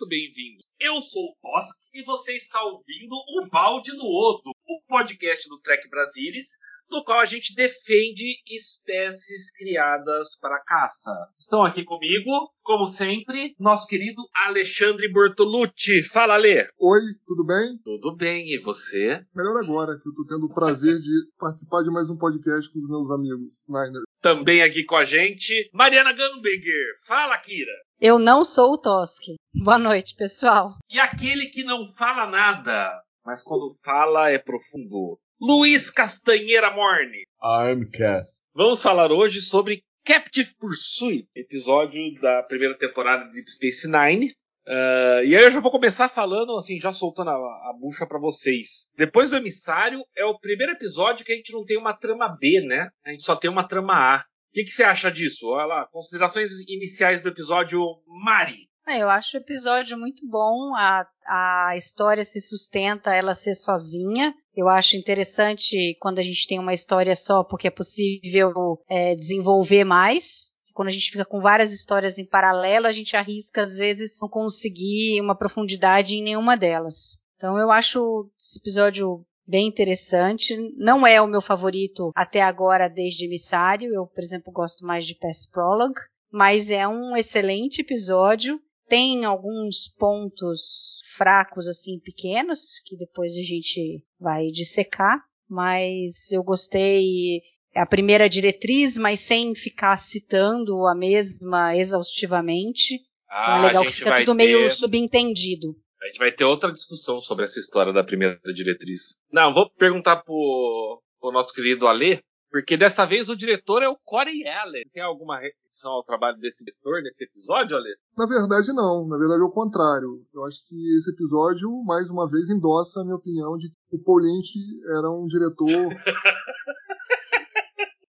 Muito bem-vindos. Eu sou o Tosk e você está ouvindo o Balde no Odo, o podcast do Trek Brasilis, no qual a gente defende espécies criadas para caça. Estão aqui comigo, como sempre, nosso querido Alexandre Bortolucci. Fala, Ale. Oi, tudo bem? Tudo bem, e você? Melhor agora, que eu estou tendo o prazer de participar de mais um podcast com os meus amigos Niner. Também aqui com a gente, Mariana Gambiger. Fala, Kira. Eu não sou o Toski. Boa noite, pessoal. E aquele que não fala nada, mas quando fala é profundo. Luiz Castanheira Morne. I'm Cass. Vamos falar hoje sobre Captive Pursuit, episódio da primeira temporada de Deep Space Nine. Uh, e aí eu já vou começar falando, assim, já soltando a, a bucha para vocês. Depois do Emissário, é o primeiro episódio que a gente não tem uma trama B, né? A gente só tem uma trama A. O que, que você acha disso? Olha lá, considerações iniciais do episódio Mari. É, eu acho o episódio muito bom. A, a história se sustenta ela ser sozinha. Eu acho interessante quando a gente tem uma história só, porque é possível é, desenvolver mais. Quando a gente fica com várias histórias em paralelo, a gente arrisca, às vezes, não conseguir uma profundidade em nenhuma delas. Então eu acho esse episódio bem interessante. Não é o meu favorito até agora desde Emissário. Eu, por exemplo, gosto mais de Past Prologue. Mas é um excelente episódio tem alguns pontos fracos, assim, pequenos, que depois a gente vai dissecar, mas eu gostei a primeira diretriz, mas sem ficar citando a mesma exaustivamente. Ah, então é legal que fica tudo ter... meio subentendido. A gente vai ter outra discussão sobre essa história da primeira diretriz. Não, vou perguntar pro, pro nosso querido Alê, porque dessa vez o diretor é o Corey Allen. Tem alguma restrição ao trabalho desse diretor nesse episódio, Ale? Na verdade, não. Na verdade, é o contrário. Eu acho que esse episódio, mais uma vez, endossa a minha opinião de que o Paul Lynch era um diretor.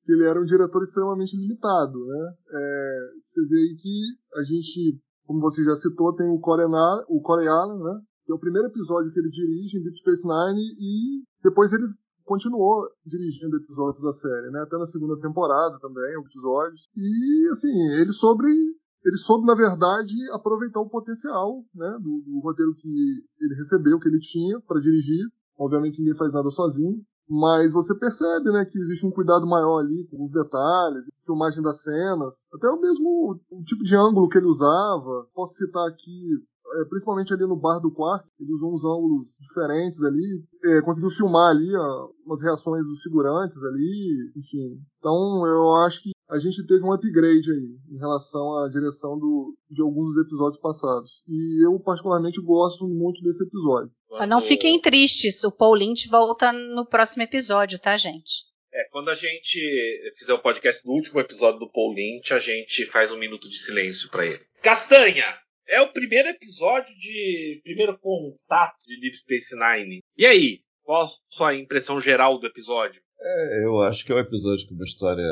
que ele era um diretor extremamente limitado, né? É, você vê aí que a gente, como você já citou, tem o Corey, o Corey Allen, né? Que é o primeiro episódio que ele dirige em Deep Space Nine e depois ele continuou dirigindo episódios da série, né? Até na segunda temporada também, episódios. E, assim, ele sobre ele soube, na verdade, aproveitar o potencial né, do, do roteiro que ele recebeu, que ele tinha para dirigir. Obviamente ninguém faz nada sozinho, mas você percebe né, que existe um cuidado maior ali com os detalhes, filmagem das cenas, até o mesmo o tipo de ângulo que ele usava. Posso citar aqui principalmente ali no bar do quarto, ele usou uns ângulos diferentes ali, é, conseguiu filmar ali ó, umas reações dos figurantes ali, enfim. Então eu acho que a gente teve um upgrade aí em relação à direção do, de alguns dos episódios passados. E eu particularmente gosto muito desse episódio. Quando... Não fiquem tristes, o Paul Lynch volta no próximo episódio, tá, gente? É, quando a gente fizer o podcast do último episódio do Paul Lynch, a gente faz um minuto de silêncio para ele. Castanha! É o primeiro episódio de primeiro contato de Deep Space Nine. E aí, qual a sua impressão geral do episódio? É, eu acho que é um episódio com uma história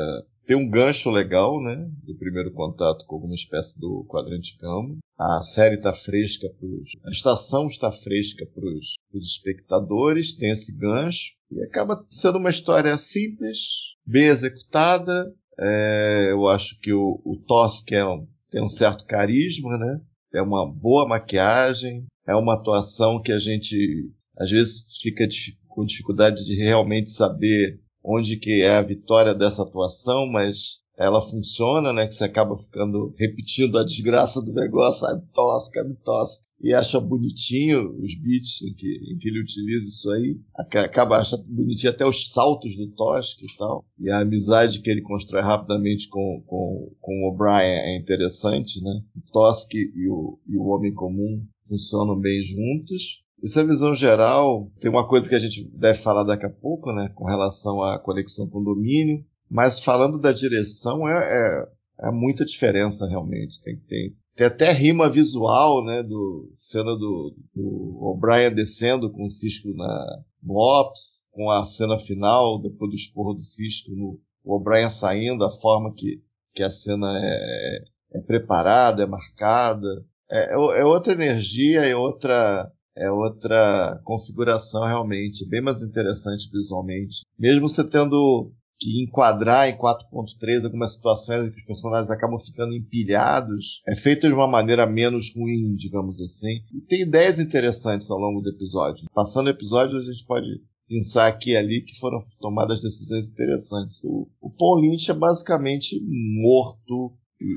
tem um gancho legal, né? Do primeiro contato com alguma espécie do quadrante gama. A série está fresca pros. A estação está fresca para os espectadores, tem esse gancho. E acaba sendo uma história simples, bem executada. É, eu acho que o, o Tosk é um, tem um certo carisma, né? É uma boa maquiagem, é uma atuação que a gente às vezes fica com dificuldade de realmente saber onde que é a vitória dessa atuação, mas ela funciona, né? Que você acaba ficando repetindo a desgraça do negócio, sabe? Tosca, me tosca. E acha bonitinho os beats em que, em que ele utiliza isso aí. Acaba achando bonitinho até os saltos do Tosca e tal. E a amizade que ele constrói rapidamente com, com, com o O'Brien é interessante, né? O Tosca e o, e o Homem Comum funcionam bem juntos. Isso é visão geral. Tem uma coisa que a gente deve falar daqui a pouco, né? Com relação à conexão com o domínio. Mas falando da direção, é, é, é muita diferença realmente. Tem, tem, tem até rima visual, né? Do cena do, do O'Brien descendo com o Cisco na, Ops, com a cena final, depois do esporro do Cisco, no O'Brien saindo, a forma que, que a cena é, é preparada, é marcada. É, é, é outra energia, é outra, é outra configuração realmente, bem mais interessante visualmente. Mesmo você tendo que enquadrar em 4.3 algumas situações em que os personagens acabam ficando empilhados, é feito de uma maneira menos ruim, digamos assim. E tem ideias interessantes ao longo do episódio. Passando o episódio, a gente pode pensar aqui e ali que foram tomadas decisões interessantes. O, o Paul Lynch é basicamente morto e,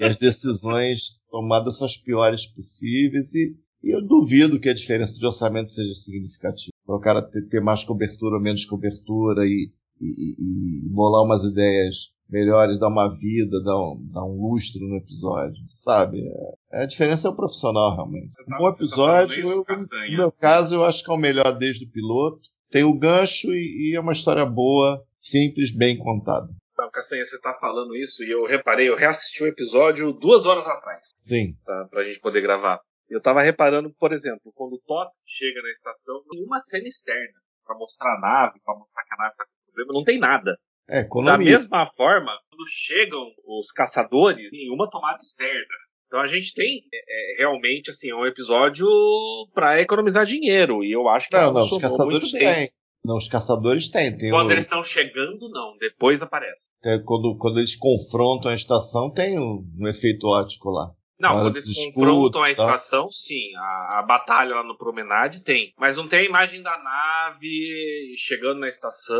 e as decisões tomadas são as piores possíveis e, e, eu duvido que a diferença de orçamento seja significativa. Para o cara ter, ter, mais cobertura ou menos cobertura e, e, bolar umas ideias melhores, dar uma vida, dar um, dar um lustre no episódio, sabe? É, a diferença é o profissional, realmente. Tá, um tá episódio, tá eu, no meu caso, eu acho que é o melhor desde o piloto. Tem o gancho e, e é uma história boa, simples, bem contada. Não, Castanha, você está falando isso e eu reparei, eu reassisti o episódio duas horas atrás. Sim. Tá, pra gente poder gravar. Eu estava reparando, por exemplo, quando o Tosk chega na estação, tem uma cena externa para mostrar a nave, para mostrar que a nave tá com problema, não tem nada. É. Da mesma forma, quando chegam os caçadores, em uma tomada externa. Então a gente tem é, é realmente assim um episódio para economizar dinheiro e eu acho que não, não, os caçadores têm. Não, os caçadores têm. tem quando o... eles estão chegando, não. Depois aparece. É, quando, quando eles confrontam a estação, tem um, um efeito ótico lá. Não, quando eles confrontam a estação, sim. A, a, batalha lá no Promenade tem. Mas não tem a imagem da nave chegando na estação.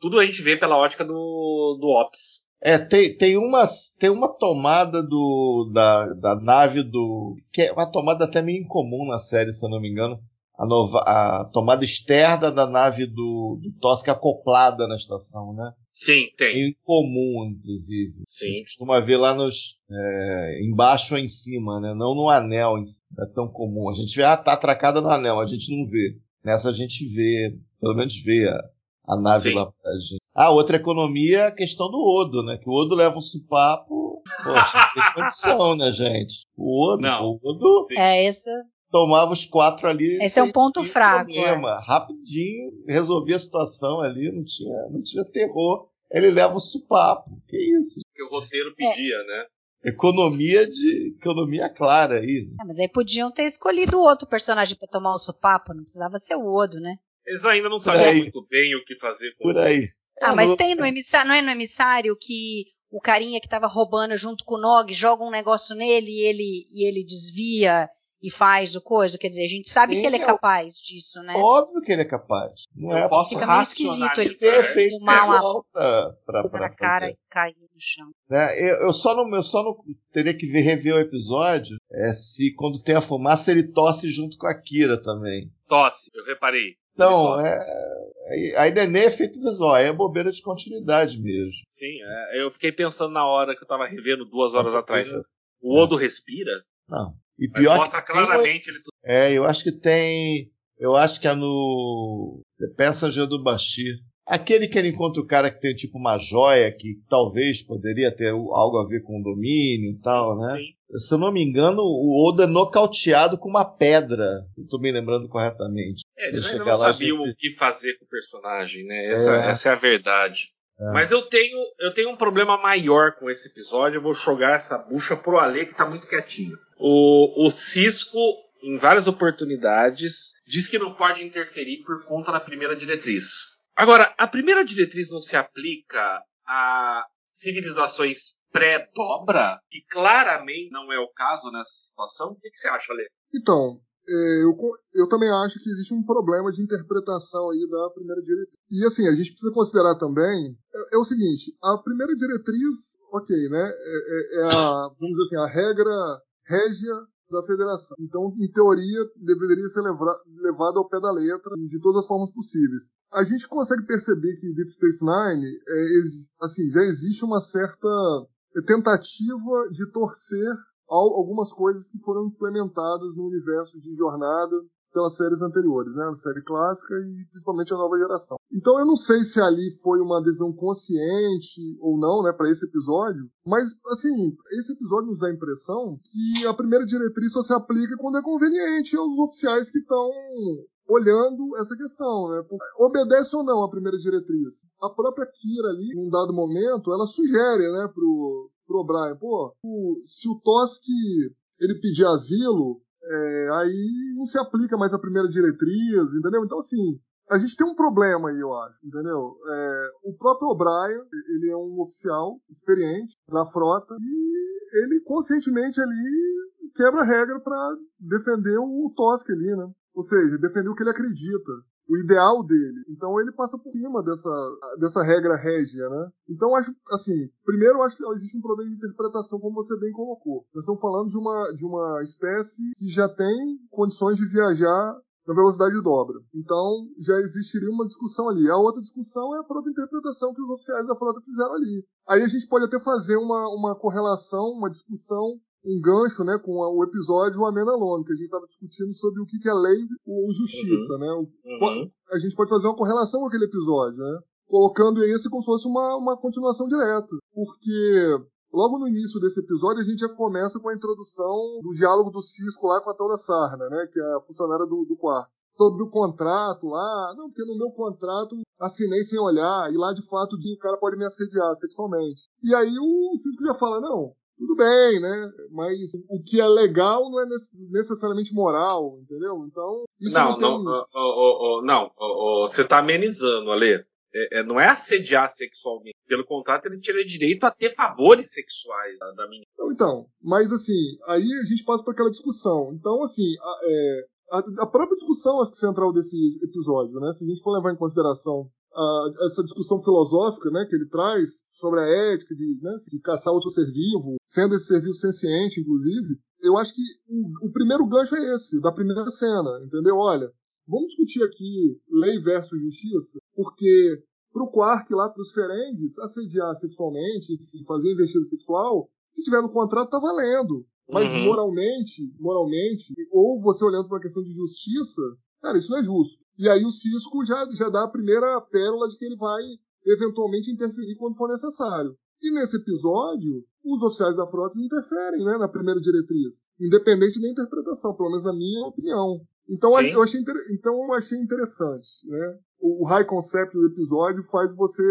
Tudo a gente vê pela ótica do, do Ops. É, tem, tem, uma, tem uma tomada do, da, da nave do. que é uma tomada até meio incomum na série, se eu não me engano a, nova, a tomada externa da nave do, do Tosca acoplada na estação, né? Sim, tem. É incomum, inclusive. Sim. A gente costuma ver lá nos. É, embaixo ou em cima, né? Não no anel, é tão comum. A gente vê, ah, tá atracada no anel, a gente não vê. Nessa a gente vê, pelo menos vê a, a nave Sim. lá pra gente. Ah, outra economia é a questão do Odo, né? Que o Odo leva um supapo. Poxa, tem condição, né, gente? O Odo, não. o Odo. É, essa tomava os quatro ali. Esse é um ponto fraco. Problema. É. Rapidinho, resolvia a situação ali, não tinha, não tinha terror. Ele leva o supapo. Que isso? Que o roteiro pedia, é. né? Economia de. Economia clara aí. É, mas aí podiam ter escolhido outro personagem para tomar o supapo, não precisava ser o Odo, né? Eles ainda não sabiam muito bem o que fazer com Por aí. Ah, é, mas tem no emissário, não é no emissário que o carinha que tava roubando junto com o Nog joga um negócio nele e ele, e ele desvia e faz o coisa. Quer dizer, a gente sabe Sim, que ele é, é capaz disso, né? Óbvio que ele é capaz. Não é posso Fica meio esquisito ele feito tomar uma volta pra, pra na cara e cair no chão. Né? Eu, eu, só não, eu só não teria que ver, rever o episódio é, se quando tem a fumaça ele tosse junto com a Kira também. Tosse, eu reparei. Então, é, é, aí Nenê é feito visual, é bobeira de continuidade mesmo. Sim, é, eu fiquei pensando na hora que eu tava revendo duas horas atrás. O Odo respira? Não. E pior mostra que claramente tem, ele... É, eu acho que tem. Eu acho que é no. The Passenger do Bashir. Aquele que ele encontra o cara que tem tipo uma joia que talvez poderia ter algo a ver com o domínio e tal, né? Sim. Se eu não me engano, o Oda é nocauteado com uma pedra. Se eu tô me lembrando corretamente. É, eles ainda não sabiam gente... o que fazer com o personagem, né? Essa é, essa é a verdade. É. Mas eu tenho, eu tenho um problema maior com esse episódio. Eu vou jogar essa bucha pro Ale que tá muito quietinho. O, o Cisco, em várias oportunidades, diz que não pode interferir por conta da primeira diretriz. Agora, a primeira diretriz não se aplica a civilizações pré-dobra, que claramente não é o caso nessa situação. O que, que você acha, Ale? Então, é, eu, eu também acho que existe um problema de interpretação aí da primeira diretriz. E assim, a gente precisa considerar também é, é o seguinte: a primeira diretriz, ok, né? É, é, é a, vamos dizer assim, a regra régia da federação. Então, em teoria, deveria ser levado ao pé da letra e de todas as formas possíveis. A gente consegue perceber que Deep Space Nine, é, assim, já existe uma certa tentativa de torcer algumas coisas que foram implementadas no universo de jornada pelas séries anteriores, né? A série clássica e principalmente a nova geração. Então eu não sei se ali foi uma decisão consciente ou não, né, para esse episódio, mas assim, esse episódio nos dá a impressão que a primeira diretriz só se aplica quando é conveniente aos oficiais que estão olhando essa questão, né? Obedece ou não a primeira diretriz? A própria Kira ali, num dado momento, ela sugere, né, pro, pro O'Brien, pô, o, se o Tosk ele pedir asilo, é, aí não se aplica mais a primeira diretriz, entendeu? Então, assim, a gente tem um problema aí, eu acho, entendeu? É, o próprio O'Brien, ele é um oficial experiente da frota e ele conscientemente ali quebra a regra para defender o Tosk ali, né? Ou seja, defender o que ele acredita o ideal dele. Então ele passa por cima dessa, dessa regra régia, né? Então acho assim, primeiro acho que existe um problema de interpretação, como você bem colocou. Nós estamos falando de uma, de uma espécie que já tem condições de viajar na velocidade dobra. Então já existiria uma discussão ali. A outra discussão é a própria interpretação que os oficiais da frota fizeram ali. Aí a gente pode até fazer uma, uma correlação, uma discussão um gancho né, com o episódio Amenalone, que a gente estava discutindo sobre o que, é lei ou justiça. Uhum. Né? Uhum. A gente pode fazer uma correlação com aquele episódio, né? colocando esse como se fosse uma, uma continuação direta. Porque logo no início desse episódio a gente já começa com a introdução do diálogo do Cisco lá com a tal da Sarna, né, que é a funcionária do, do quarto. Sobre o contrato lá, não, porque no meu contrato assinei sem olhar, e lá de fato o cara pode me assediar sexualmente. E aí o Cisco já fala, não, tudo bem, né? Mas o que é legal não é necessariamente moral, entendeu? Então. não, não, tem... não, oh, oh, não oh, você está amenizando, Ale. É, é, não é assediar sexualmente. Pelo contrário, ele tira direito a ter favores sexuais da, da menina. Então, então, mas assim, aí a gente passa para aquela discussão. Então, assim, a, é, a, a, própria discussão acho que central desse episódio, né? Se a gente for levar em consideração a, essa discussão filosófica né, que ele traz sobre a ética de, né, de caçar outro ser vivo, sendo esse ser vivo senciente, inclusive, eu acho que o, o, primeiro gancho é esse, da primeira cena, entendeu? Olha, vamos discutir aqui lei versus justiça, porque pro Quark lá, pros Ferengues, assediar sexualmente, enfim, fazer investida sexual, se tiver no contrato, tá valendo. Mas uhum. moralmente, moralmente, ou você olhando para uma questão de justiça, cara, isso não é justo. E aí o Cisco já, já dá a primeira pérola de que ele vai eventualmente interferir quando for necessário. E nesse episódio, os oficiais da frota interferem né, na primeira diretriz, independente da interpretação, pelo menos na minha opinião. Então eu, achei, então eu achei interessante. Né? O, o high concept do episódio faz você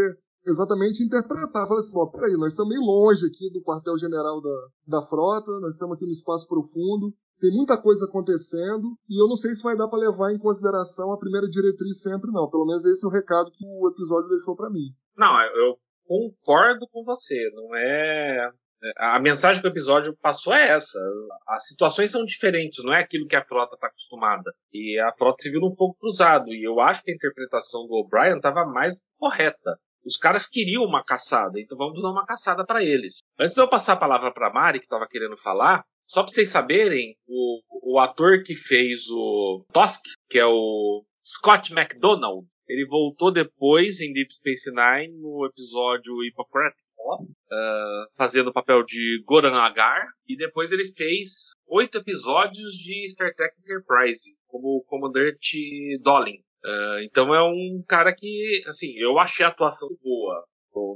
exatamente interpretar. Fala assim, ó, peraí, nós estamos meio longe aqui do quartel-general da, da frota, nós estamos aqui no espaço profundo, tem muita coisa acontecendo e eu não sei se vai dar para levar em consideração a primeira diretriz sempre não. Pelo menos esse é o recado que o episódio deixou para mim. Não, eu concordo com você. Não é a mensagem que o episódio passou é essa. As situações são diferentes, não é aquilo que a frota está acostumada. E a frota se viu num fogo cruzado. E eu acho que a interpretação do O'Brien estava mais correta. Os caras queriam uma caçada, então vamos dar uma caçada para eles. Antes de eu passar a palavra para Mari, que estava querendo falar, só pra vocês saberem, o, o ator que fez o Tosk, que é o Scott McDonald, ele voltou depois em Deep Space Nine no episódio Hippocratic Oath, uh, fazendo o papel de Goran Agar, e depois ele fez oito episódios de Star Trek Enterprise, como o comandante Dolin. Uh, então é um cara que, assim, eu achei a atuação boa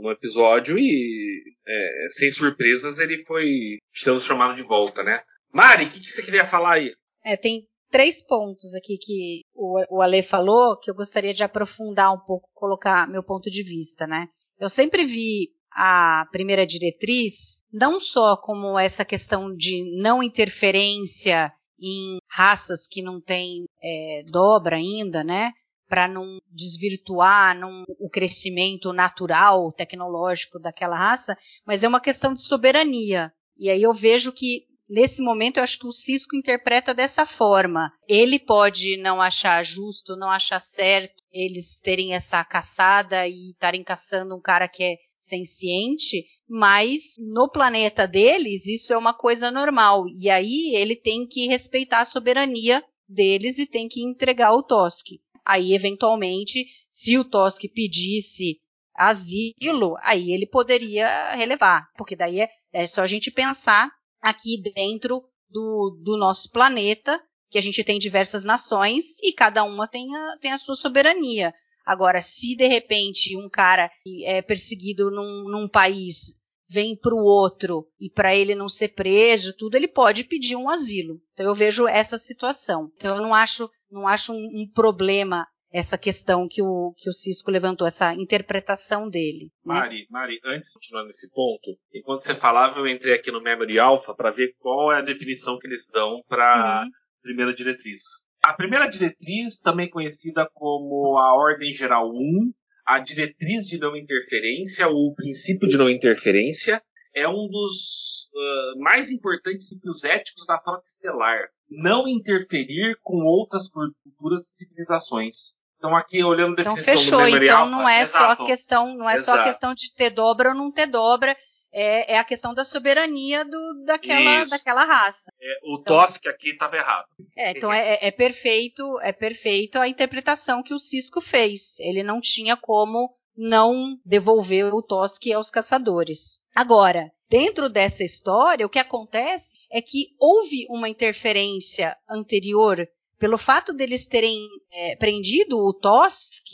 no episódio e, é, sem surpresas, ele foi sendo chamado de volta, né? Mari, o que, que, você queria falar aí? É, tem três pontos aqui que o, o Ale falou que eu gostaria de aprofundar um pouco, colocar meu ponto de vista, né? Eu sempre vi a primeira diretriz não só como essa questão de não interferência em raças que não têm é, dobra ainda, né? para não desvirtuar não, o crescimento natural, tecnológico daquela raça, mas é uma questão de soberania. E aí eu vejo que nesse momento eu acho que o Cisco interpreta dessa forma. Ele pode não achar justo, não achar certo eles terem essa caçada e estarem caçando um cara que é senciente, mas no planeta deles isso é uma coisa normal. E aí ele tem que respeitar a soberania deles e tem que entregar o Tosk. Aí, eventualmente, se o Tosk pedisse asilo, aí ele poderia relevar, porque daí é, é só a gente pensar aqui dentro do, do nosso planeta, que a gente tem diversas nações e cada uma tem a, tem a sua soberania. Agora, se de repente um cara é perseguido num, num país vem para o outro e para ele não ser preso, tudo ele pode pedir um asilo. Então eu vejo essa situação. Então eu não acho, não acho um, um problema essa questão que o, que o Cisco levantou, essa interpretação dele. Né? Mari, Mari, antes de continuar nesse ponto, enquanto você falava, eu entrei aqui no Memory Alpha para ver qual é a definição que eles dão para uhum. primeira diretriz. A primeira diretriz, também conhecida como a Ordem Geral 1, a diretriz de não interferência, ou o princípio de não interferência, é um dos uh, mais importantes princípios éticos da frota estelar. Não interferir com outras culturas e civilizações. Então aqui olhando a então, definição então, fechou. do Memory então Alpha, não é exato, só questão, não é exato. só questão de ter dobra ou não ter dobra, é, é a questão da soberania do, daquela, daquela raça. É, o então, Tosk aqui estava errado. É, então é, é, perfeito, é perfeito a interpretação que o Cisco fez. Ele não tinha como não devolver o Tosk aos caçadores. Agora, dentro dessa história, o que acontece é que houve uma interferência anterior pelo fato deles terem é, prendido o Tosk,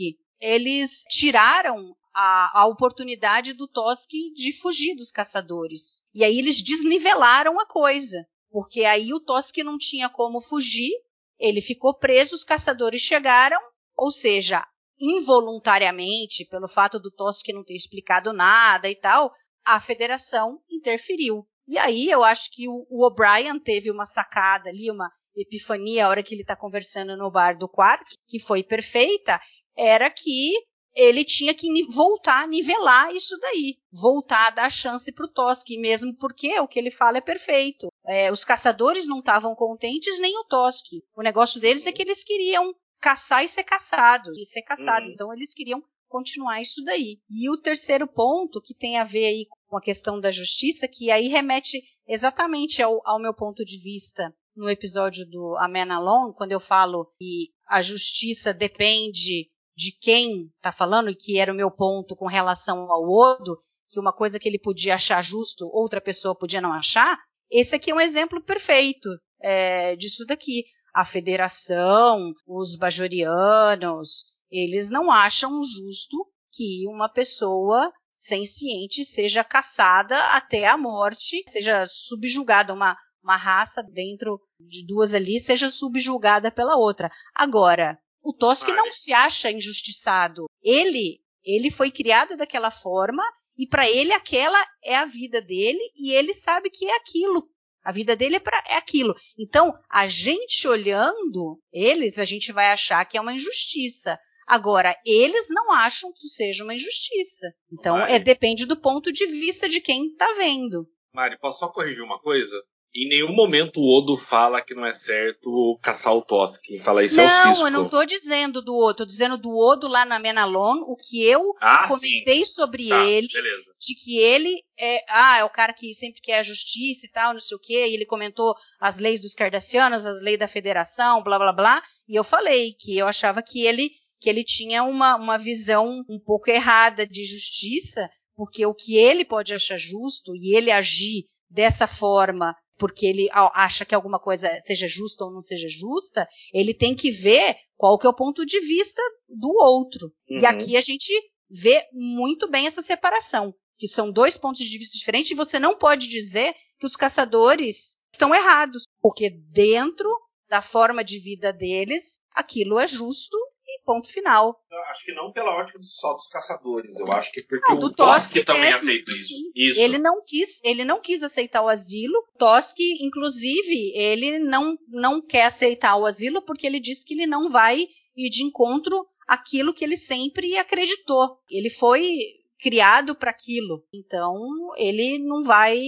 eles tiraram a, a, oportunidade do Tosk de fugir dos caçadores. E aí eles desnivelaram a coisa, porque aí o Tosk não tinha como fugir, ele ficou preso, os caçadores chegaram, ou seja, involuntariamente, pelo fato do Tosk não ter explicado nada e tal, a federação interferiu. E aí eu acho que o, o O'Brien teve uma sacada ali, uma epifania a hora que ele está conversando no bar do Quark, que foi perfeita, era que ele tinha que voltar a nivelar isso daí, voltar a dar chance para o Tosk, mesmo porque o que ele fala é perfeito. É, os caçadores não estavam contentes, nem o Tosk. O negócio deles é que eles queriam caçar e ser caçados, e ser caçado. Uhum. Então eles queriam continuar isso daí. E o terceiro ponto, que tem a ver aí com a questão da justiça, que aí remete exatamente ao, ao meu ponto de vista no episódio do Amen Alone, quando eu falo que a justiça depende de quem está falando, e que era o meu ponto com relação ao Odo, que uma coisa que ele podia achar justo, outra pessoa podia não achar, esse aqui é um exemplo perfeito é, disso daqui. A federação, os bajorianos, eles não acham justo que uma pessoa senciente seja caçada até a morte, seja subjugada, uma, uma raça dentro de duas ali seja subjugada pela outra. Agora, o Tosk não se acha injustiçado. Ele, ele foi criado daquela forma e para ele aquela é a vida dele e ele sabe que é aquilo. A vida dele é, pra, é aquilo. Então, a gente olhando eles, a gente vai achar que é uma injustiça. Agora, eles não acham que seja uma injustiça. Então, é, depende do ponto de vista de quem está vendo. Mari, posso só corrigir uma coisa? Em nenhum momento o Odo fala que não é certo caçar o Tosk. Quem fala isso não, é o Cisco. Não, eu não tô dizendo do Odo. Tô dizendo do Odo lá na Menalon. O que eu ah, comentei sim. sobre tá, ele. Beleza. De que ele é, ah, é o cara que sempre quer a justiça e tal, não sei o quê. E ele comentou as leis dos Cardassianos, as leis da federação, blá, blá, blá. E eu falei que eu achava que ele, que ele tinha uma, uma visão um pouco errada de justiça. Porque o que ele pode achar justo e ele agir dessa forma porque ele acha que alguma coisa seja justa ou não seja justa, ele tem que ver qual que é o ponto de vista do outro. Uhum. E aqui a gente vê muito bem essa separação, que são dois pontos de vista diferentes e você não pode dizer que os caçadores estão errados, porque dentro da forma de vida deles, aquilo é justo e ponto final. Acho que não pela ótica só dos caçadores, eu acho que porque não, o Tosk também é, aceita isso. isso. Ele não quis, ele não quis aceitar o asilo. Tosk, inclusive, ele não não quer aceitar o asilo porque ele diz que ele não vai ir de encontro aquilo que ele sempre acreditou. Ele foi criado para aquilo. Então, ele não vai,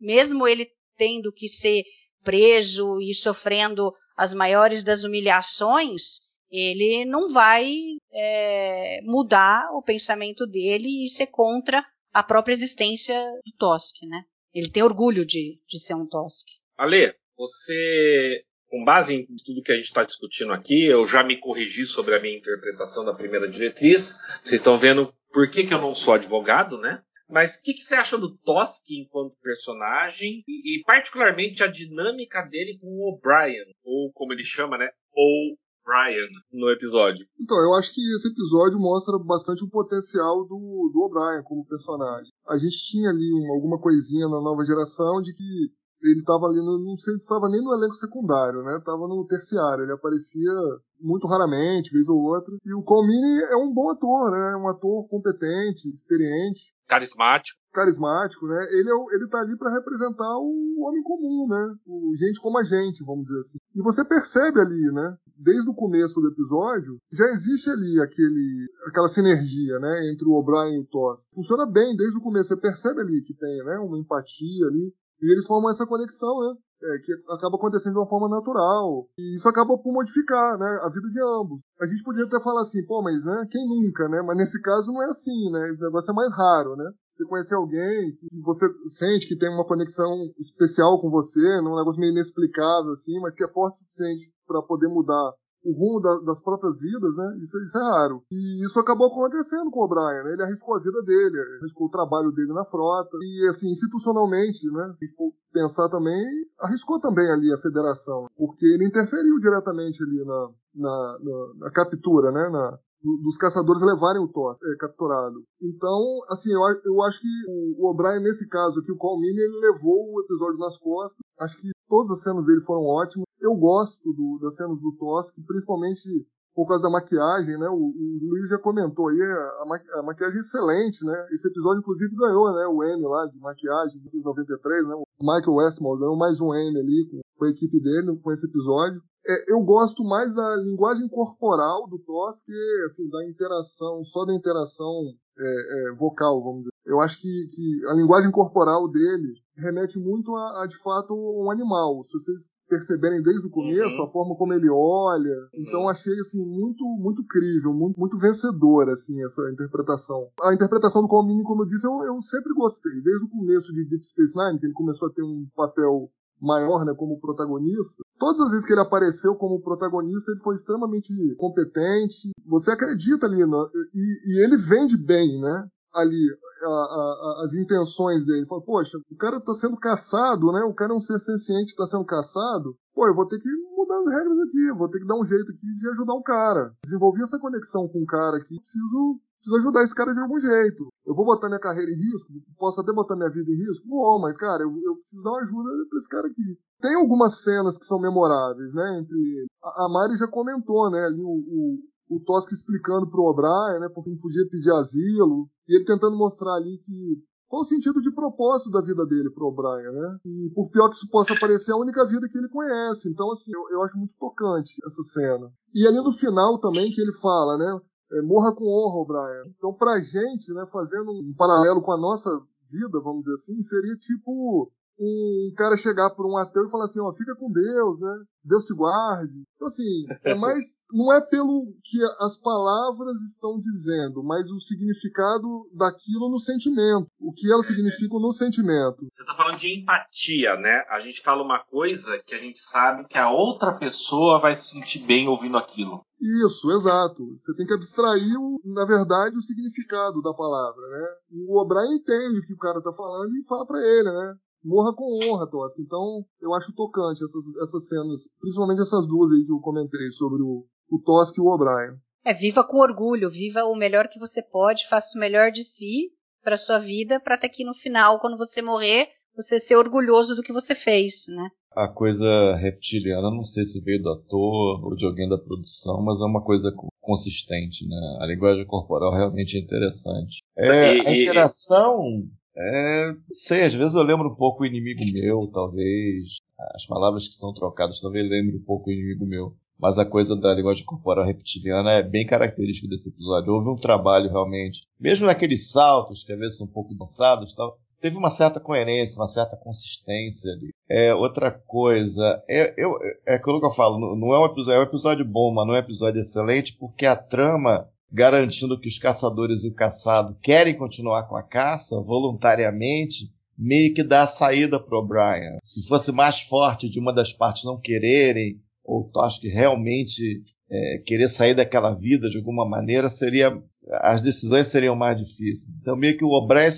mesmo ele tendo que ser preso e sofrendo as maiores das humilhações, ele não vai é, mudar o pensamento dele e ser contra a própria existência do Tosk, né? Ele tem orgulho de, de ser um Tosk. Ale, você, com base em tudo que a gente está discutindo aqui, eu já me corrigi sobre a minha interpretação da primeira diretriz. Vocês estão vendo por que, que eu não sou advogado, né? Mas o que, que, você acha do Tosk enquanto personagem e, e, particularmente a dinâmica dele com o O'Brien, ou como ele chama, né? Ou Brian no episódio. Então, eu acho que esse episódio mostra bastante o potencial do, do O'Brien como personagem. A gente tinha ali uma, alguma coisinha na nova geração de que ele estava ali, no, não sei se estava nem no elenco secundário, né? Tava no terciário, ele aparecia muito raramente, vez ou outra. E o Colmini é um bom ator, né? É um ator competente, experiente. Carismático. Carismático, né? Ele, é, ele tá ali para representar o homem comum, né? O gente como a gente, vamos dizer assim. E você percebe ali, né? Desde o começo do episódio, já existe ali aquele, aquela sinergia, né? Entre o O'Brien e o Toss. Funciona bem desde o começo. Você percebe ali que tem, né? Uma empatia ali. E eles formam essa conexão, né? É, que acaba acontecendo de uma forma natural. E isso acaba por modificar, né? A vida de ambos. A gente podia até falar assim, pô, mas né? Quem nunca, né? Mas nesse caso não é assim, né? O negócio é mais raro, né? Você conhecer alguém que você sente que tem uma conexão especial com você, num negócio meio inexplicável, assim, mas que é forte o suficiente para poder mudar o rumo da, das próprias vidas, né? Isso, isso, é raro. E isso acabou acontecendo com o Brian, né? Ele arriscou a vida dele, arriscou o trabalho dele na frota. E, assim, institucionalmente, né? Se for pensar também, arriscou também ali a federação, porque ele interferiu diretamente ali na, na, na, na captura, né? Na, dos caçadores levarem o Thor é, capturado. Então, assim, eu, eu acho que o, O'Brien, nesse caso aqui, o Colmini, ele levou o episódio nas costas. Acho que todas as cenas dele foram ótimas. Eu gosto do, das cenas do Tosk, principalmente por causa da maquiagem, né? O, o Luiz já comentou aí, a, a, maquiagem é excelente, né? Esse episódio, inclusive, ganhou, né? O M lá de maquiagem, 1993, né? O Michael Westmore ganhou mais um M ali com, com a equipe dele, com esse episódio. É, eu gosto mais da linguagem corporal do Toss que, assim, da interação, só da interação é, é, vocal, vamos dizer. Eu acho que, que a linguagem corporal dele remete muito a, a, de fato, um animal. Se vocês perceberem desde o começo, uhum. a forma como ele olha. Uhum. Então achei assim muito muito crível, muito, muito vencedora assim essa interpretação. A interpretação do Colmini, como eu disse, eu, eu sempre gostei. Desde o começo de Deep Space Nine, que ele começou a ter um papel maior, né, como protagonista. Todas as vezes que ele apareceu como protagonista, ele foi extremamente competente. Você acredita ali, né? e, e ele vende bem, né? ali a, a, as intenções dele. Fala, poxa, o cara está sendo caçado, né? O cara é um ser senciente, está sendo caçado. Pô, eu vou ter que mudar as regras aqui, vou ter que dar um jeito aqui de ajudar o cara. Desenvolvi essa conexão com o cara aqui, preciso, preciso ajudar esse cara de algum jeito. Eu vou botar minha carreira em risco, posso até botar minha vida em risco? Vou, mas, cara, eu, eu preciso dar uma ajuda para esse cara aqui. Tem algumas cenas que são memoráveis, né? Entre. A, a Mari já comentou, né? Ali o, o o Tosca explicando pro O'Brien, né, porque não podia pedir asilo, e ele tentando mostrar ali que qual o sentido de propósito da vida dele pro O'Brien, né? E por pior que isso possa parecer, é a única vida que ele conhece. Então, assim, eu, eu acho muito tocante essa cena. E ali no final também que ele fala, né? É, morra com honra, O'Brien. Então, pra gente, né, fazendo um paralelo com a nossa vida, vamos dizer assim, seria tipo um cara chegar por um ateu e falar assim, ó, fica com Deus, né? Deus te guarde. Então, assim, é mais. Não é pelo que as palavras estão dizendo, mas o significado daquilo no sentimento. O que elas significam no sentimento. Você está falando de empatia, né? A gente fala uma coisa que a gente sabe que a outra pessoa vai se sentir bem ouvindo aquilo. Isso, exato. Você tem que abstrair, o, na verdade, o significado da palavra, né? E o O'Brien entende o que o cara tá falando e fala para ele, né? Morra com honra, Tosca. Então, eu acho tocante essas, essas cenas, principalmente essas duas aí que eu comentei sobre o, o Tosca e o O'Brien. É, viva com orgulho, viva o melhor que você pode, faça o melhor de si para sua vida, para até que no final, quando você morrer, você ser orgulhoso do que você fez, né? A coisa reptiliana, não sei se veio do ator ou de alguém da produção, mas é uma coisa consistente, né? A linguagem corporal realmente é interessante. É, a interação é, sei, às vezes eu lembro um pouco o inimigo meu, talvez. As palavras que são trocadas talvez lembre um pouco o inimigo meu. Mas a coisa da linguagem corporal reptiliana é bem característica desse episódio. Houve um trabalho realmente, mesmo naqueles saltos que às vezes são um pouco dançados tal, teve uma certa coerência, uma certa consistência ali. É, outra coisa, é, eu, é aquilo que eu falo, não é um episódio, é um episódio bom, mas não é um episódio excelente, porque a trama garantindo que os caçadores e o caçado querem continuar com a caça voluntariamente, meio que dá a saída para Brian. Se fosse mais forte de uma das partes não quererem, ou acho que realmente é, querer sair daquela vida de alguma maneira, seria as decisões seriam mais difíceis. Então meio que o O'Brien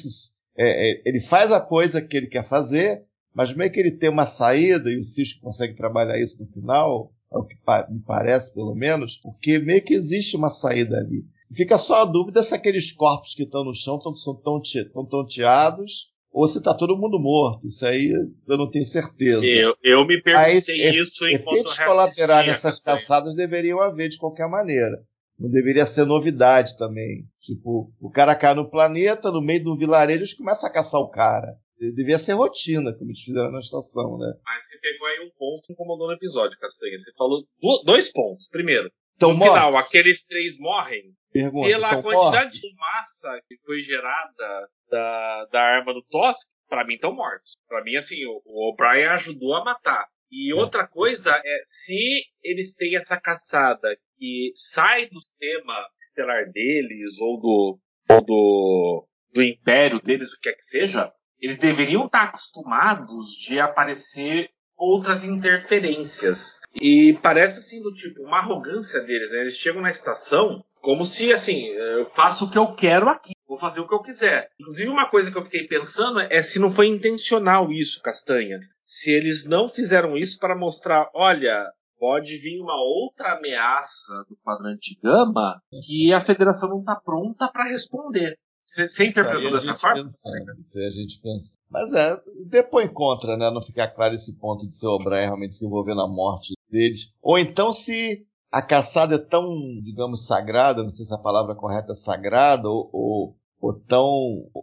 é, é, ele faz a coisa que ele quer fazer, mas meio que ele tem uma saída, e o Cisco consegue trabalhar isso no final, é o que me parece, pelo menos, porque meio que existe uma saída ali. Fica só a dúvida se aqueles corpos que estão no chão estão tão, tão tonteados ou se está todo mundo morto. Isso aí eu não tenho certeza. Eu, eu me perguntei Aí, isso enquanto Efeitos colaterais nessas caçadas deveriam haver de qualquer maneira. Não deveria ser novidade também. Tipo, o cara cai no planeta, no meio de um vilarejo, eles começam a caçar o cara. Devia ser rotina, como eles fizeram na estação, né? Mas você pegou aí um ponto que incomodou no episódio, Castanha. Você falou dois pontos. Primeiro, então, no final, aqueles três morrem Pergunta, pela então quantidade de massa que foi gerada da, da arma do Tosk. Pra mim, estão mortos. Pra mim, assim, o, O'Brien ajudou a matar. E outra coisa é, se eles têm essa caçada que sai do sistema estelar deles, ou do, ou do, do império deles, o que quer que seja, eles deveriam estar acostumados de aparecer outras interferências. E parece assim do tipo, uma arrogância deles, né? Eles chegam na estação como se assim, eu faço o que eu quero aqui, vou fazer o que eu quiser. Inclusive, uma coisa que eu fiquei pensando é se não foi intencional isso, Castanha. Se eles não fizeram isso para mostrar, olha, pode vir uma outra ameaça do quadrante gama que a federação não está pronta para responder. Você interpretou dessa forma? Isso aí a gente pensa. Mas é, depois contra, né? Não ficar claro esse ponto de ser O'Brien realmente se envolver na morte deles. Ou então se a caçada é tão, digamos, sagrada, não sei se a palavra correta é sagrada, ou, ou, ou tão,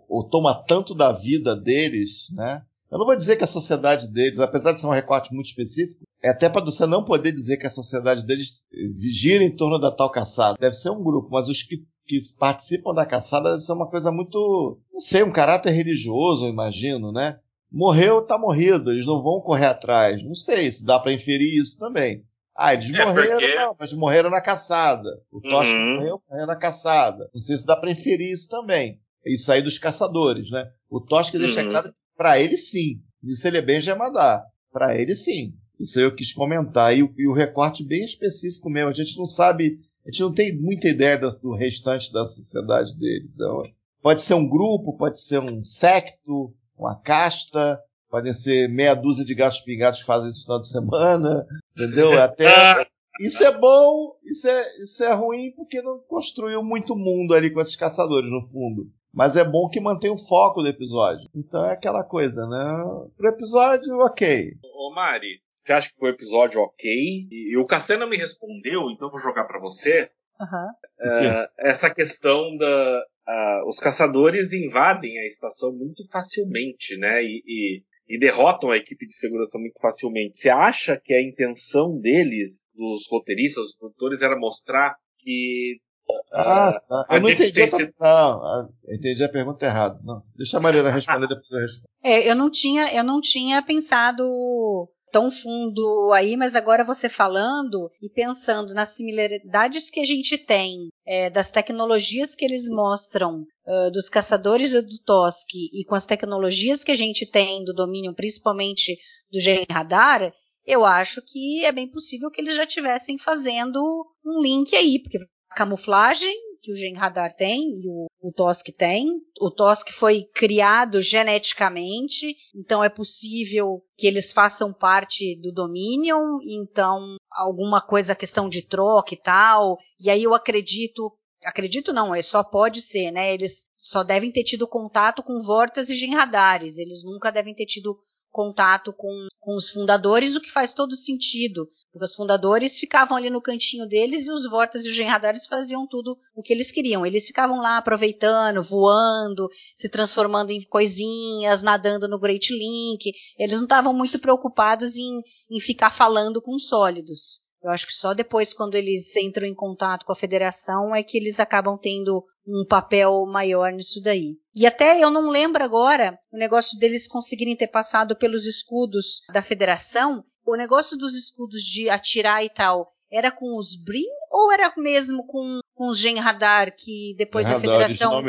ou toma tanto da vida deles, né? Eu não vou dizer que a sociedade deles, apesar de ser um recorte muito específico, é até para você não poder dizer que a sociedade deles gira em torno da tal caçada. Deve ser um grupo, mas os que que participam da caçada deve ser uma coisa muito, não sei, um caráter religioso, eu imagino, né? Morreu, tá morrido, eles não vão correr atrás. Não sei se dá para inferir isso também. Ah, eles é morreram, porque... não, mas morreram na caçada. O Tocha uhum. morreu, morreu na caçada. Não sei se dá para inferir isso também. Isso aí dos caçadores, né? O Tosca deixa uhum. claro que para ele sim. Isso ele é bem Gemadar. Para ele sim. Isso aí eu quis comentar. E, e o recorte bem específico mesmo. A gente não sabe a gente não tem muita ideia do restante da sociedade deles. Então, pode ser um grupo, pode ser um secto, uma casta, podem ser meia dúzia de gatos pingados que fazem isso no final de semana, entendeu? Até isso é bom, isso é, isso é ruim porque não construiu muito mundo ali com esses caçadores no fundo. Mas é bom que mantém o foco do episódio. Então é aquela coisa, né? Pro episódio, ok. Ô Mari, você acha que foi um episódio ok? E, e o Cassiano me respondeu, então vou jogar para você. Uhum. Uh, essa questão da. Uh, os caçadores invadem a estação muito facilmente, né? E, e, e, derrotam a equipe de segurança muito facilmente. Você acha que a intenção deles, dos roteiristas, dos produtores, era mostrar que. Uh, ah, tá. Eu não entendi, a, sido... não, entendi a pergunta errada. Não. Deixa a Mariana responder depois eu respondo. É, eu não tinha, eu não tinha pensado tão fundo aí, mas agora você falando e pensando nas similaridades que a gente tem é, das tecnologias que eles mostram uh, dos caçadores do Toski e com as tecnologias que a gente tem do domínio, principalmente do Gen Radar, eu acho que é bem possível que eles já estivessem fazendo um link aí, porque camuflagem que o Gen Radar tem e o, o tem. O TOSC foi criado geneticamente, então é possível que eles façam parte do Dominion, então alguma coisa, questão de troca e tal. E aí eu acredito acredito não, é só pode ser, né? Eles só devem ter tido contato com vórtices e genradares, eles nunca devem ter tido contato com, com os fundadores, o que faz todo sentido, porque os fundadores ficavam ali no cantinho deles e os Vortas e os Genradares faziam tudo o que eles queriam. Eles ficavam lá aproveitando, voando, se transformando em coisinhas, nadando no Great Link. Eles não estavam muito preocupados em, em ficar falando com sólidos. Eu acho que só depois, quando eles entram em contato com a federação, é que eles acabam tendo um papel maior nisso daí. E até eu não lembro agora o negócio deles conseguirem ter passado pelos escudos da federação. O negócio dos escudos de atirar e tal era com os Brin ou era mesmo com, com os Gen Radar que depois a federação.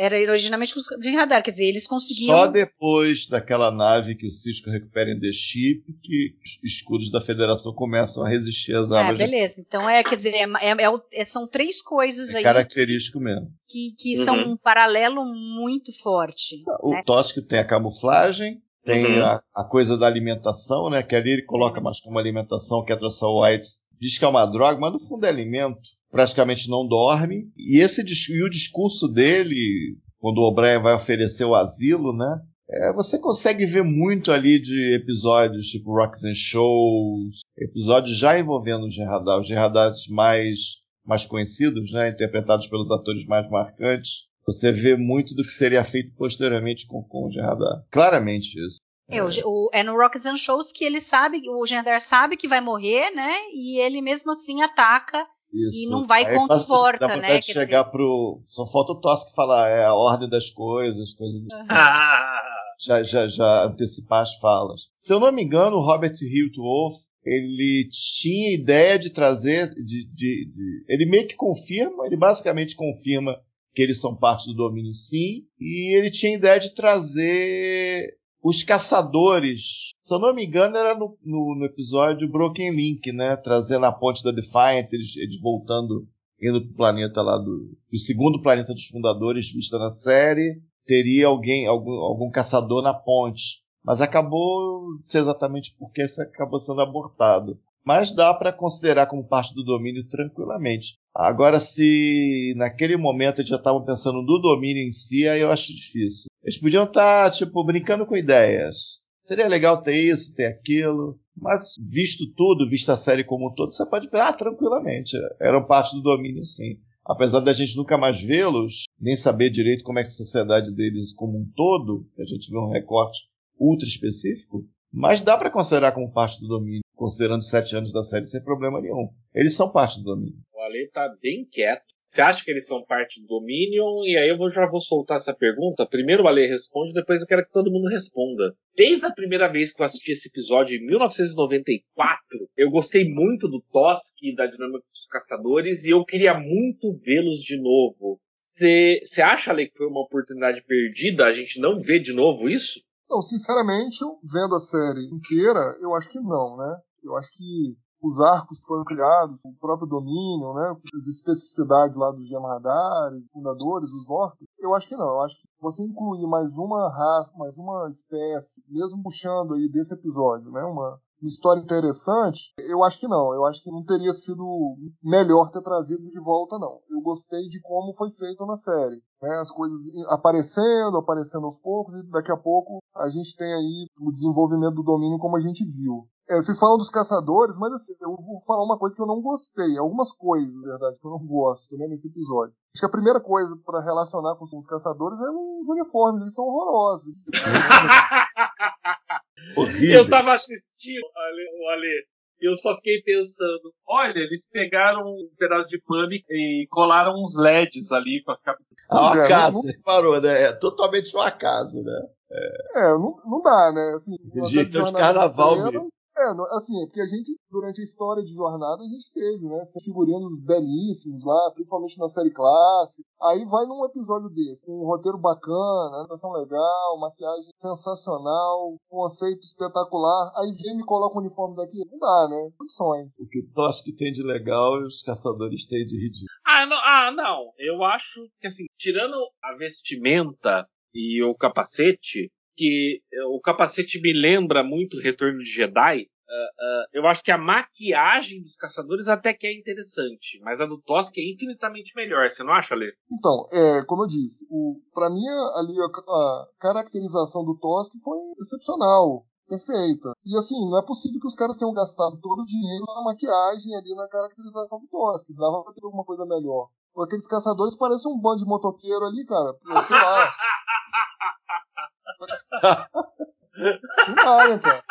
Era originalmente os radar, quer dizer, eles conseguiam. Só depois daquela nave que o Cisco recupera em The Ship que os escudos da Federação começam a resistir às armas. Ah, beleza. Então é, quer dizer, é, é, é, são três coisas é aí. Característico mesmo. Que, que uhum. são um paralelo muito forte. O né? Tosk tem a camuflagem, tem uhum. a, a, coisa da alimentação, né? Que ali ele coloca é. mais como alimentação, que a Tração White diz que é uma droga, mas no fundo é alimento praticamente não dorme. E esse e o discurso dele, quando o O'Brien vai oferecer o asilo, né? É, você consegue ver muito ali de episódios tipo Rocks and Shows, episódios já envolvendo o Gerardal, os Gerardados mais, mais conhecidos, né, interpretados pelos atores mais marcantes. Você vê muito do que seria feito posteriormente com, com o Gerardal. Claramente isso. É. O, é no Rocks and Shows que ele sabe, o Gerardar sabe que vai morrer, né? E ele mesmo assim ataca isso. E não vai Aí contra volta, dá né? De chegar dizer... pro. Só falta o Tosk falar, é a ordem das coisas, coisas. Uhum. já, já, já antecipar as falas. Se eu não me engano, o Robert Hiltwolf ele tinha ideia de trazer. De, de, de, ele meio que confirma, ele basicamente confirma que eles são parte do domínio sim, e ele tinha ideia de trazer os caçadores se eu não me engano, era no, no, no episódio Broken Link, né? Trazendo a ponte da Defiant, eles, eles voltando, indo pro planeta lá do, do segundo planeta dos fundadores, vista na série. Teria alguém, algum, algum caçador na ponte. Mas acabou, não sei exatamente porque isso acabou sendo abortado. Mas dá para considerar como parte do domínio tranquilamente. Agora, se naquele momento eles já estavam pensando no domínio em si, aí eu acho difícil. Eles podiam estar, tá, tipo, brincando com ideias. Seria legal ter isso, ter aquilo. Mas, visto tudo, vista a série como um todo, você pode pensar, ah, tranquilamente. Eram parte do domínio, sim. Apesar da gente nunca mais vê-los, nem saber direito como é que a sociedade deles como um todo, a gente vê um recorte ultra específico, mas dá para considerar como parte do domínio, considerando sete anos da série sem problema nenhum. Eles são parte do domínio. O Ale tá bem quieto. Você acha que eles são parte do Dominion? E aí eu vou, já vou soltar essa pergunta. Primeiro o Ale responde, depois eu quero que todo mundo responda. Desde a primeira vez que eu assisti esse episódio, em 1994, eu gostei muito do Tosk e da dinâmica dos caçadores e eu queria muito vê-los de novo. Você acha, Ale, que foi uma oportunidade perdida a gente não ver de novo isso? Não, sinceramente, vendo a série inteira, eu acho que não, né? Eu acho que os arcos foram criados, o próprio domínio, né, as especificidades lá dos gemardares, fundadores, os Vorpes, eu acho que não. Eu acho que você incluir mais uma raça, mais uma espécie, mesmo puxando aí desse episódio, né, uma, uma história interessante, eu acho que não. Eu acho que não teria sido melhor ter trazido de volta, não. Eu gostei de como foi feito na série. Né? As coisas aparecendo, aparecendo aos poucos, e daqui a pouco a gente tem aí o desenvolvimento do domínio como a gente viu. É, vocês falam dos caçadores, mas assim, eu vou falar uma coisa que eu não gostei. Algumas coisas, na verdade, que eu não gosto, né, nesse episódio. Acho que a primeira coisa para relacionar com os caçadores é os uniformes, eles são horrorosos. eu tava assistindo, o Ale, eu só fiquei pensando, olha, eles pegaram um pedaço de pano e colaram uns LEDs ali com a cabeça. Ah, um acaso, não... você parou, né? É totalmente um acaso, né? É, é não, não dá, né? Assim, Jeito de carnaval mesmo. É, assim, é porque a gente, durante a história de jornada, a gente teve, né? Figurinos belíssimos lá, principalmente na série clássica. Aí vai num episódio desse, um roteiro bacana, animação legal, maquiagem sensacional, conceito espetacular. Aí vem e me coloca o uniforme daqui. Não dá, né? Funções. O que tu acha que tem de legal e os caçadores têm de ridículo. Ah não, ah, não. Eu acho que, assim, tirando a vestimenta e o capacete, que o capacete me lembra muito o Retorno de Jedi. Uh, uh, eu acho que a maquiagem dos caçadores até que é interessante, mas a do Tosk é infinitamente melhor, você não acha, Lê? Então, é, como eu disse, o, pra mim ali a, a caracterização do Tosk foi excepcional, perfeita. E assim, não é possível que os caras tenham gastado todo o dinheiro na maquiagem ali na caracterização do Tosk, dava pra ter alguma coisa melhor. Aqueles caçadores parecem um bando de motoqueiro ali, cara, sei lá. Não né, cara?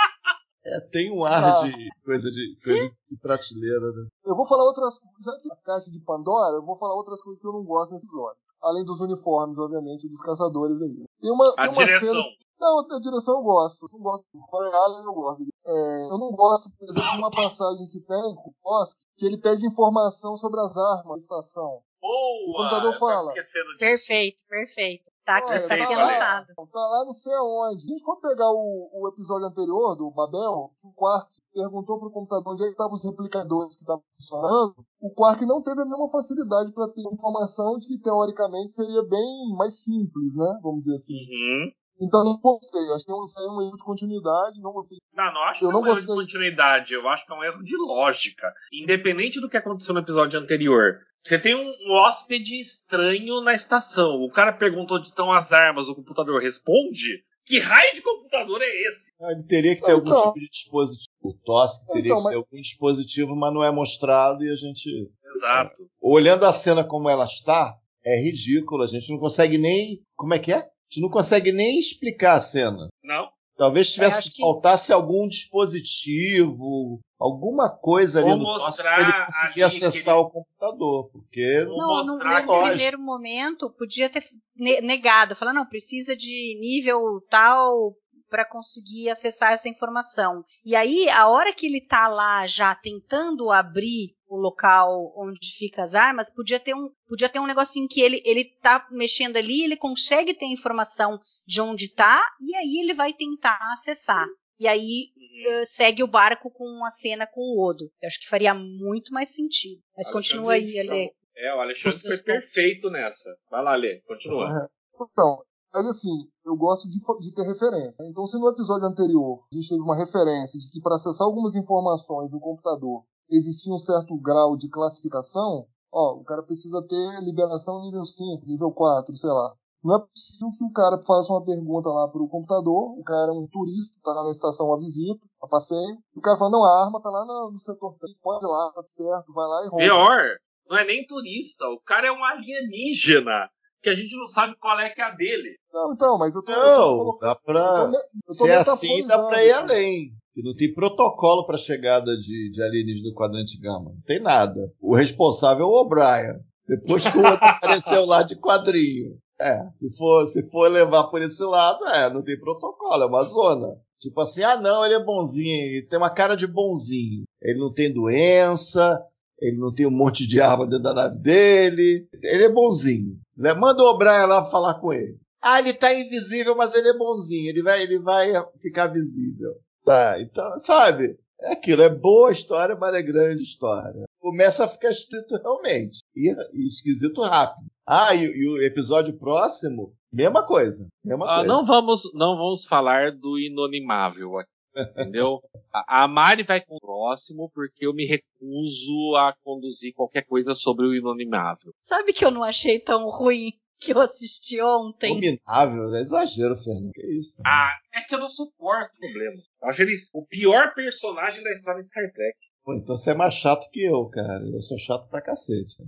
É, tem um ar ah. de coisa de, coisa de prateleira, né? Eu vou falar outras já que a caixa de Pandora, eu vou falar outras coisas que eu não gosto nesse episódio. Além dos uniformes, obviamente, dos caçadores aí. Tem uma, a tem uma direção. Cena... Não, a direção eu gosto. Eu gosto. O Corey Allen eu gosto. É, eu não gosto, por exemplo, de uma passagem que tem com o Bosk, que ele pede informação sobre as armas da estação. Boa! O computador tava fala. Perfeito, perfeito. Tá aqui, Olha, tá aqui anotado. Tá lá não sei aonde. Se a gente for pegar o, o episódio anterior do Babel, o Quark perguntou pro computador onde é que estavam os replicadores que estavam funcionando, o Quark não teve a mesma facilidade para ter informação de que teoricamente seria bem mais simples, né? Vamos dizer assim. Uhum. Então não gostei. Achei um, isso aí um erro de continuidade, não gostei. Não, não acho Eu que não é um erro de continuidade. Eu acho que é um erro de lógica. Independente do que aconteceu no episódio anterior. Você tem um hóspede estranho na estação. O cara pergunta onde estão as armas, o computador responde. Que raio de computador é esse? Ah, Ele teria que ter algum Então. tipo de dispositivo. O TOSC teria Então, que mas- ter algum dispositivo, mas não é mostrado e a gente. Exato. Olhando a cena como ela está, é ridículo. A gente não consegue nem. Como é que é? A gente não consegue nem explicar a cena. Não? Talvez tivesse acho que- faltasse algum dispositivo, alguma coisa ali Ou no mostrar para ele conseguir acessar o computador, porque Ou Não, no, no primeiro momento podia ter ne- negado, falar não, precisa de nível tal para conseguir acessar essa informação. E aí, a hora que ele tá lá já tentando abrir o local onde fica as armas, podia ter um, podia ter um negocinho que ele ele tá mexendo ali, ele consegue ter informação de onde tá e aí ele vai tentar acessar. E aí eh, segue o barco com a cena com o Odo. Eu acho que faria muito mais sentido. Mas Alexandre continua aí, Ale. É, o Alexandre foi seus pontos. perfeito nessa. Vai lá, Lê. Continua. Então, mas assim, eu gosto de, de ter referência. Então, se no episódio anterior a gente teve uma referência de que para acessar algumas informações no computador existia um certo grau de classificação, ó, o cara precisa ter liberação nível 5, nível 4, sei lá. Não é possível que o cara faça uma pergunta lá pro computador, o cara é um turista, tá lá na estação a visita, a passeio, e o cara fala, não, a arma tá lá no, no setor 3, pode ir lá, tá certo, vai lá e rouba. Pior, não é nem turista. O cara é um alienígena. Que a gente não sabe qual é que é a dele. Não, então, mas eu tô, eu tô não, colocando- dá eu tô pra. eu tô Se é assim, dá pra ir além. E não tem protocolo pra chegada de, de alienígena do quadrante gama. Não tem nada. O responsável é o O'Brien. Depois que o outro apareceu lá de quadrinho. É, se for, se for levar por esse lado, é, não tem protocolo, é uma zona. Tipo assim, ah não, ele é bonzinho, ele tem uma cara de bonzinho. Ele não tem doença, ele não tem um monte de arma dentro da nave dele. Ele é bonzinho. Le- Manda o O'Brien lá falar com ele. Ah, ele tá invisível, mas ele é bonzinho. Ele vai, ele vai ficar visível. Tá, então, sabe? É aquilo, é boa história, mas é grande história. Começa a ficar esquisito realmente. E, e esquisito rápido. Ah, e, e o episódio próximo, mesma coisa. Mesma Ah, coisa. não vamos não vamos falar do inonimável aqui, entendeu? A, a Mari vai com o próximo porque eu me recuso a conduzir qualquer coisa sobre o inonimável. Sabe que eu não achei tão ruim que eu assisti ontem? Dominável, é exagero, Fernando. Que isso? Ah, é que eu não suporto o problema. Eu acho ele o pior personagem da história de Star Trek. Pô, então você é mais chato que eu, cara. Eu sou chato pra cacete.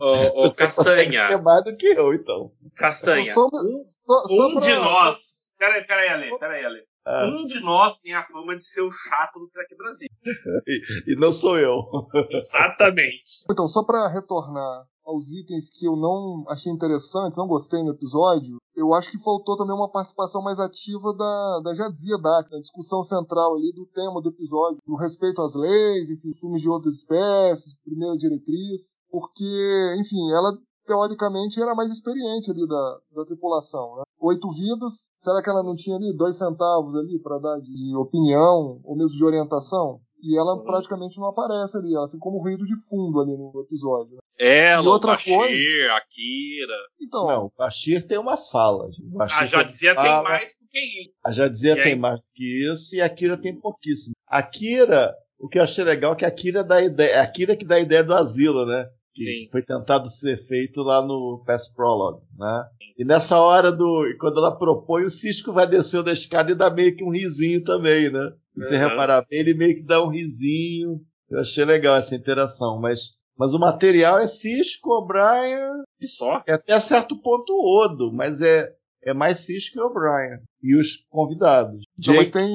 Ô, ô, Você Castanha, ser mais do que eu, então. Castanha, Eu sou- um, só um pra- de nós. Peraí, peraí, Ale, peraí, Ale. Ah, Um de nós tem a fama de ser o chato do Trek Brasil. e não sou eu. Exatamente. Então, só pra retornar aos itens que eu não achei interessantes, não gostei no episódio, eu acho que faltou também uma participação mais ativa da, da Jadzia Dak, na discussão central ali do tema do episódio, do respeito às leis, enfim, filmes de outras espécies, primeira diretriz, porque, enfim, ela teoricamente era mais experiente ali da, da tripulação, né? Oito vidas, será que ela não tinha ali dois centavos ali para dar de opinião ou mesmo de orientação? E ela Uhum. praticamente não aparece ali, ela fica como ruído de fundo ali no episódio. né? Ela, E outra o Bashir, a Kira. Então, Não, o Bashir tem uma fala. A Jadzia tem fala, mais do que isso. A Jadzia E tem aí? mais do que isso e a Kira tem pouquíssimo. A Kira, o que eu achei legal é que a Kira dá ideia, é a Kira que dá a ideia do asilo, né? Que Sim. foi tentado ser feito lá no Past Prologue, né? E nessa hora do. e Quando ela propõe, o Cisco vai descer da escada e dá meio que um risinho também, né? Se você Uhum. reparar bem, ele meio que dá um risinho. Eu achei legal essa interação, mas. Mas o material é Cisco, O'Brien, E só. é até certo ponto Odo, mas é, é mais Cisco e O'Brien. E os convidados. então, mas tem.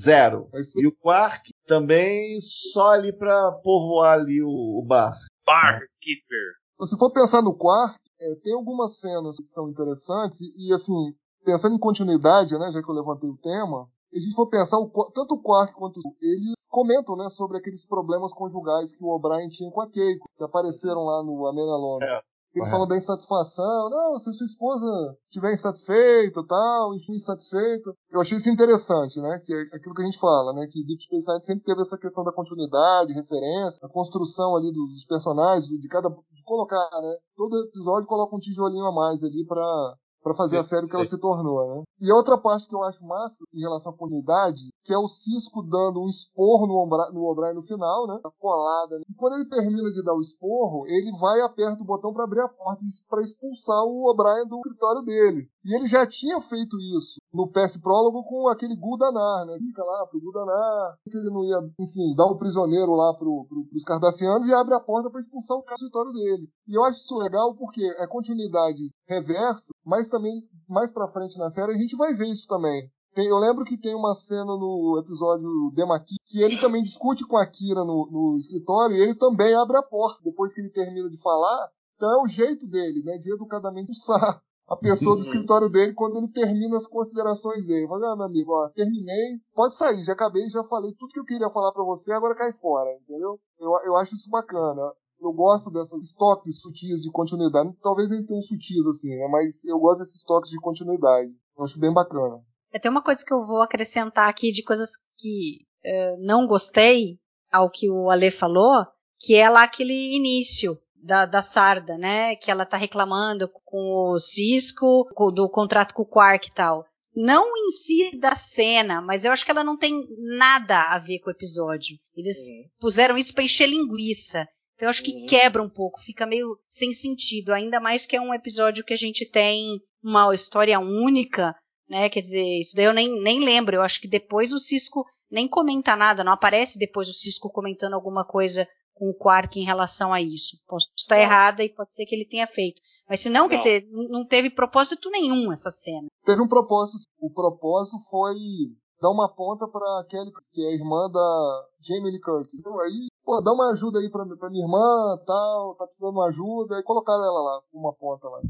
zero. Mas, E o Quark também só ali pra povoar ali o, o bar. Barkeeper. se for pensar no Quark, é, tem algumas cenas que são interessantes, e, e, assim, pensando em continuidade, né, já que eu levantei o tema, a gente for pensar, o, tanto o Quark quanto o eles comentam, né, sobre aqueles problemas conjugais que o O'Brien tinha com a Keiko, que apareceram lá no Amenalona. É. Ele falou da insatisfação, não, se sua esposa estiver insatisfeita tal, enfim, insatisfeita. Eu achei isso interessante, né? Que é aquilo que a gente fala, né? Que Deep Space Nine sempre teve essa questão da continuidade, referência, a construção ali dos personagens, de cada. de colocar, né? Todo episódio coloca um tijolinho a mais ali para para fazer a série que ela se tornou, né? E outra parte que eu acho massa em relação à comunidade, que é o Cisco dando um esporro no, no O'Brien no final, né? A colada. Né? E quando ele termina de dar o esporro, ele vai e aperta o botão para abrir a porta para expulsar o O'Brien do escritório dele. E ele já tinha feito isso no PS Prólogo com aquele Gudanar, né? Fica lá pro Gudanar, que ele não ia, enfim, dar o um prisioneiro lá pro, pro, pros Cardassianos e abre a porta para expulsar o cara do escritório dele. E eu acho isso legal porque é continuidade reversa, mas também mais pra frente na série a gente vai ver isso também. Tem, eu lembro que tem uma cena no episódio Demaki que ele também discute com a Kira no, no escritório e ele também abre a porta depois que ele termina de falar. Então é o jeito dele, né, de educadamente usar a pessoa do escritório dele quando ele termina as considerações dele. Fala, ah, meu amigo, ó, terminei, pode sair, já acabei, já falei tudo que eu queria falar para você, agora cai fora, entendeu? Eu, eu acho isso bacana. Eu gosto dessas toques sutis de continuidade. Talvez nem tão sutis assim, né? Mas eu gosto desses toques de continuidade. Eu acho bem bacana. É, tem uma coisa que eu vou acrescentar aqui de coisas que uh, não gostei ao que o Ale falou, que é lá aquele início da, da Sarda, né? Que ela tá reclamando com o Cisco, do contrato com o Quark e tal. Não em si da cena, mas eu acho que ela não tem nada a ver com o episódio. Eles puseram isso para encher linguiça. Então eu acho que uhum. quebra um pouco, fica meio sem sentido, ainda mais que é um episódio que a gente tem uma história única, né? Quer dizer, isso daí eu nem, nem lembro. Eu acho que depois o Cisco nem comenta nada, não aparece depois o Cisco comentando alguma coisa com o Quark em relação a isso. Posso estar não. errada e pode ser que ele tenha feito. Mas se não, não. quer dizer, não teve propósito nenhum essa cena. Teve um propósito. O propósito foi dar uma ponta para Kelly, que é a irmã da Jamie Lee Curtis. Então aí, pô, dá uma ajuda aí pra, pra minha irmã, tal, tá precisando de uma ajuda, e colocaram ela lá, uma ponta lá.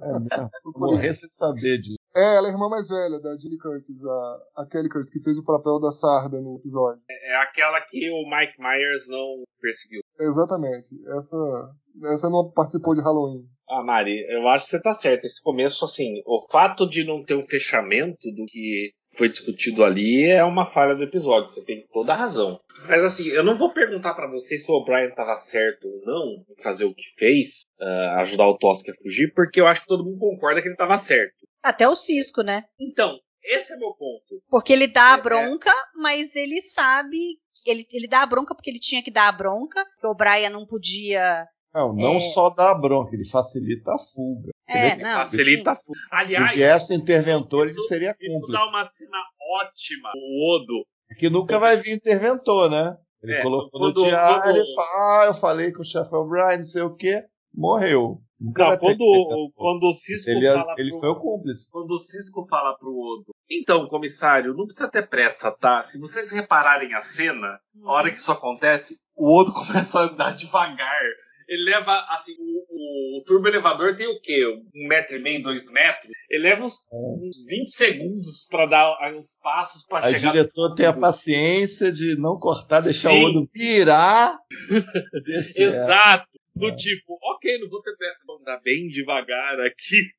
É mesmo? Morrer sem saber disso. É, ela é a irmã mais velha da Julie Curtis, a, a Kelly Curtis, que fez o papel da Sarda no episódio. É, é aquela que o Mike Myers não perseguiu. Exatamente. Essa, essa não participou de Halloween. Ah, Mari, eu acho que você tá certo. Esse começo, assim, o fato de não ter um fechamento do que foi discutido ali é uma falha do episódio. Você tem toda a razão. Mas assim, eu não vou perguntar para você se o O'Brien estava certo ou não em fazer o que fez, uh, ajudar o Tosca a fugir, porque eu acho que todo mundo concorda que ele estava certo. Até o Cisco, né? Então, esse é meu ponto. Porque ele dá a é, bronca, é... mas ele sabe. Ele, ele dá a bronca porque ele tinha que dar a bronca, que o O'Brien não podia não, não é... só dá bronca, ele facilita a fuga. É, não, facilita sim. a fuga. Aliás, Porque essa interventor isso, ele seria cúmplice. Isso dá uma cena ótima, o Odo. É que nunca vai vir interventor, né? Ele é, colocou quando, no diário quando... e fala, ah, eu falei com o chefe O'Brien, não sei o quê, morreu. Nunca não, quando, quando o Cisco ele, é- fala ele pro, foi o cúmplice. Quando o Cisco fala pro Odo, então, comissário, não precisa ter pressa, tá? Se vocês repararem a cena, a hora que isso acontece, o Odo começa a andar devagar ele leva, assim, o, o, o turbo elevador tem o quê? Um metro e meio, dois metros? Ele leva uns, uns 20 segundos para dar uns passos para chegar. O diretor tem a paciência de não cortar, deixar Sim. o olho virar. Exato. Do é. tipo, ok, não vou ter pressa, vou andar bem devagar aqui.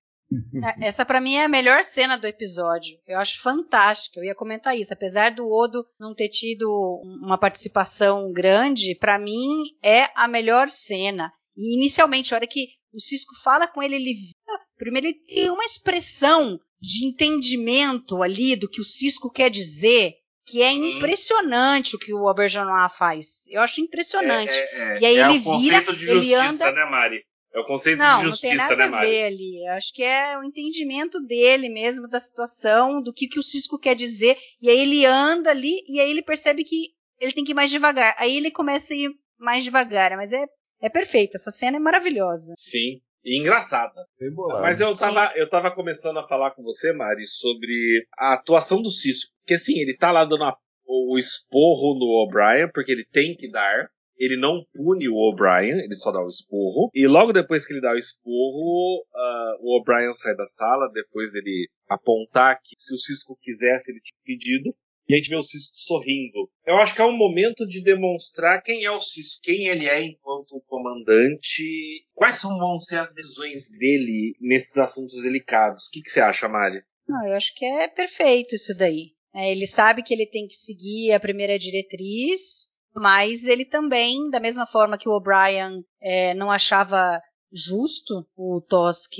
É, essa para mim é a melhor cena do episódio. Eu acho fantástica. Eu ia comentar isso. Apesar do Odo não ter tido uma participação grande, para mim é a melhor cena. E inicialmente, a hora que o Cisco fala com ele, ele primeiro ele tem uma expressão de entendimento ali do que o Cisco quer dizer, que é impressionante o que o Aubergenois faz. Eu acho impressionante. É, é, é. e aí é ele vira, ele anda, né, Mari? É o conceito não, de justiça, não tem nada né, a ver ali. Eu acho que é o entendimento dele mesmo da situação, do que, que o Cisco quer dizer. E aí ele anda ali e aí ele percebe que ele tem que ir mais devagar. Aí ele começa a ir mais devagar. Mas é, é perfeito. Essa cena é maravilhosa. Sim. E engraçada. Mas eu tava, eu tava começando a falar com você, Mari, sobre a atuação do Cisco. Porque assim, ele tá lá dando a, o esporro no O'Brien, porque ele tem que dar ele não pune o O'Brien, ele só dá o esporro. E logo depois que ele dá o esporro, uh, o O'Brien sai da sala, depois dele apontar que se o Cisco quisesse, ele tinha pedido. e a gente vê o Cisco sorrindo. Eu acho que é um momento de demonstrar quem é o Cisco, quem ele é enquanto comandante, quais vão ser as decisões dele nesses assuntos delicados. O que, que você acha, Mari? Não, eu acho que é perfeito isso daí. É, ele sabe que ele tem que seguir a primeira diretriz, mas ele também, da mesma forma que o O'Brien é, não achava justo o Tosk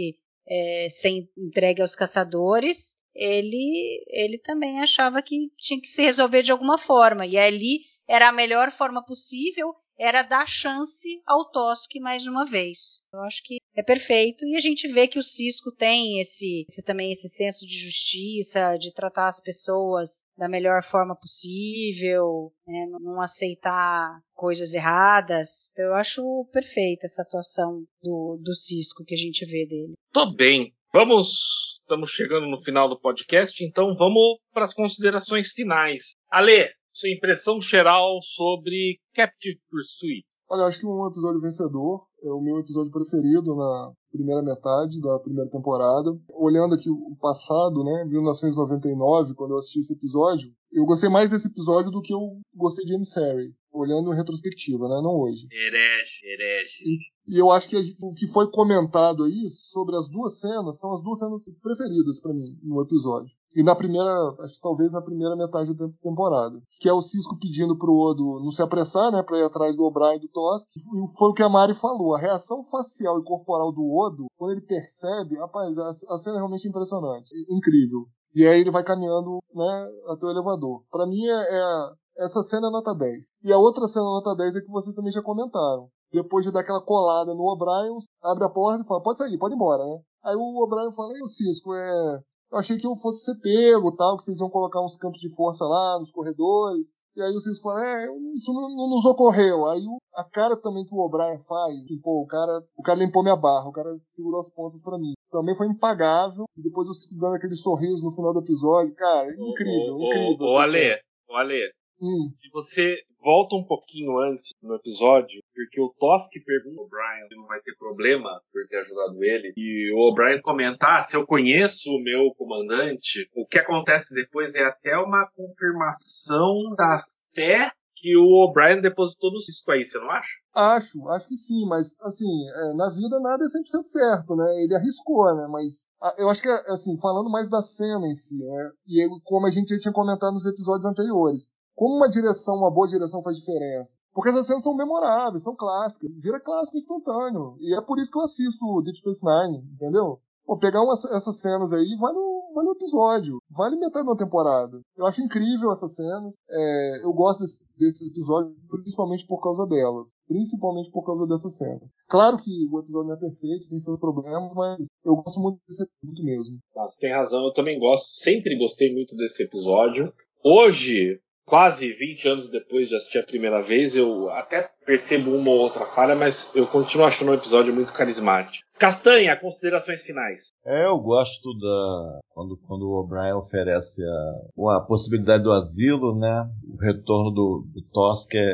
é, ser entregue aos caçadores, ele, ele também achava que tinha que se resolver de alguma forma. E ali era a melhor forma possível, era dar chance ao Tosk mais uma vez. Eu acho que é perfeito e a gente vê que o Cisco tem esse, esse, também esse senso de justiça, de tratar as pessoas da melhor forma possível, né, não aceitar coisas erradas. Então eu acho perfeita essa atuação do, do Cisco que a gente vê dele. Tô bem. Vamos estamos chegando no final do podcast, então vamos para as considerações finais. Ale, sua impressão geral sobre Captive Pursuit? Olha, acho que um episódio vencedor é o meu episódio preferido na primeira metade da primeira temporada. Olhando aqui o passado, né, 1999, quando eu assisti esse episódio, eu gostei mais desse episódio do que eu gostei de Emissary, olhando em retrospectiva, né, não hoje. Herege, herege. E, e eu acho que a, o que foi comentado aí sobre as duas cenas são as duas cenas preferidas para mim no episódio. E na primeira, acho que talvez na primeira metade da temporada. Que é o Cisco pedindo pro Odo não se apressar, né, pra ir atrás do O'Brien e do Tosk. E foi o que a Mari falou. A reação facial e corporal do Odo, quando ele percebe, rapaz, a, cena é realmente impressionante. Incrível. E aí ele vai caminhando, né, até o elevador. Para mim é, é, essa cena é nota 10. E a outra cena nota 10 é que vocês também já comentaram. Depois de dar aquela colada no O'Brien, abre a porta e fala, pode sair, pode ir embora, né? Aí o O'Brien fala, ei, Cisco, é, eu achei que eu fosse ser pego, tal, que vocês iam colocar uns campos de força lá nos corredores. E aí vocês falam, é, isso não, não, nos ocorreu. Aí a cara também que o O'Brien faz, assim, pô, o cara, o cara limpou minha barra, o cara segurou as pontas para mim. Também foi impagável. E depois eu dando aquele sorriso no final do episódio, cara, incrível, ô, incrível. Ô, ô Ale, ô Ale, Hum. Se você volta um pouquinho antes no episódio, porque o Tosk pergunta ao Brian se não vai ter problema por ter ajudado ele, e o O'Brien comenta: ah, se eu conheço o meu comandante, o que acontece depois é até uma confirmação da fé que o O'Brien depositou no Cisco aí, você não acha? Acho, acho que sim, mas assim, é, na vida nada é 100% certo, né? Ele arriscou, né? Mas eu acho que, assim, falando mais da cena em si, né? E como a gente já tinha comentado nos episódios anteriores, como uma direção, uma boa direção faz diferença. Porque essas cenas são memoráveis, são clássicas, vira clássico instantâneo. E é por isso que eu assisto Deep Space Nine, entendeu? Pô, pegar umas, essas cenas aí vale o, vale o episódio, vale metade da temporada. Eu acho incrível essas cenas. É, eu gosto desse, desse episódio principalmente por causa delas. Principalmente por causa dessas cenas. Claro que o episódio não é perfeito, tem seus problemas, mas eu gosto muito desse muito mesmo. Você tem razão, eu também gosto, sempre gostei muito desse episódio. Hoje, quase 20 anos depois de assistir a primeira vez, eu até percebo uma ou outra falha, mas eu continuo achando o episódio muito carismático. Castanha, considerações finais. É, eu gosto da quando, quando o O'Brien oferece a, a possibilidade do asilo, né? O retorno do, do Tosk é,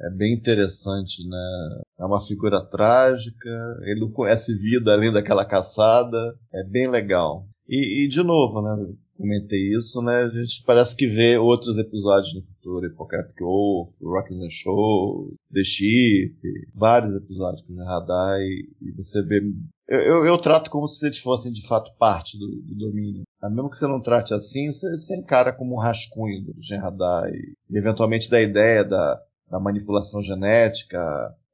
é bem interessante, né? É uma figura trágica, ele não conhece vida além daquela caçada, é bem legal. E, e de novo, né? Comentei isso, né? A gente parece que vê outros episódios no futuro, Hippocratic Wolf, Rock the Show, The Ship, vários episódios com Radar e, e, você vê. Eu, eu, eu, trato como se eles fossem de fato parte do, do domínio. Mas mesmo que você não trate assim, você, você encara como um rascunho do Gen Radar e, e eventualmente da ideia da, da manipulação genética,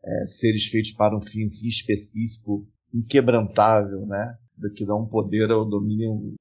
é, seres feitos para um fim, um fim específico, inquebrantável, né? Que dá um poder ao domínio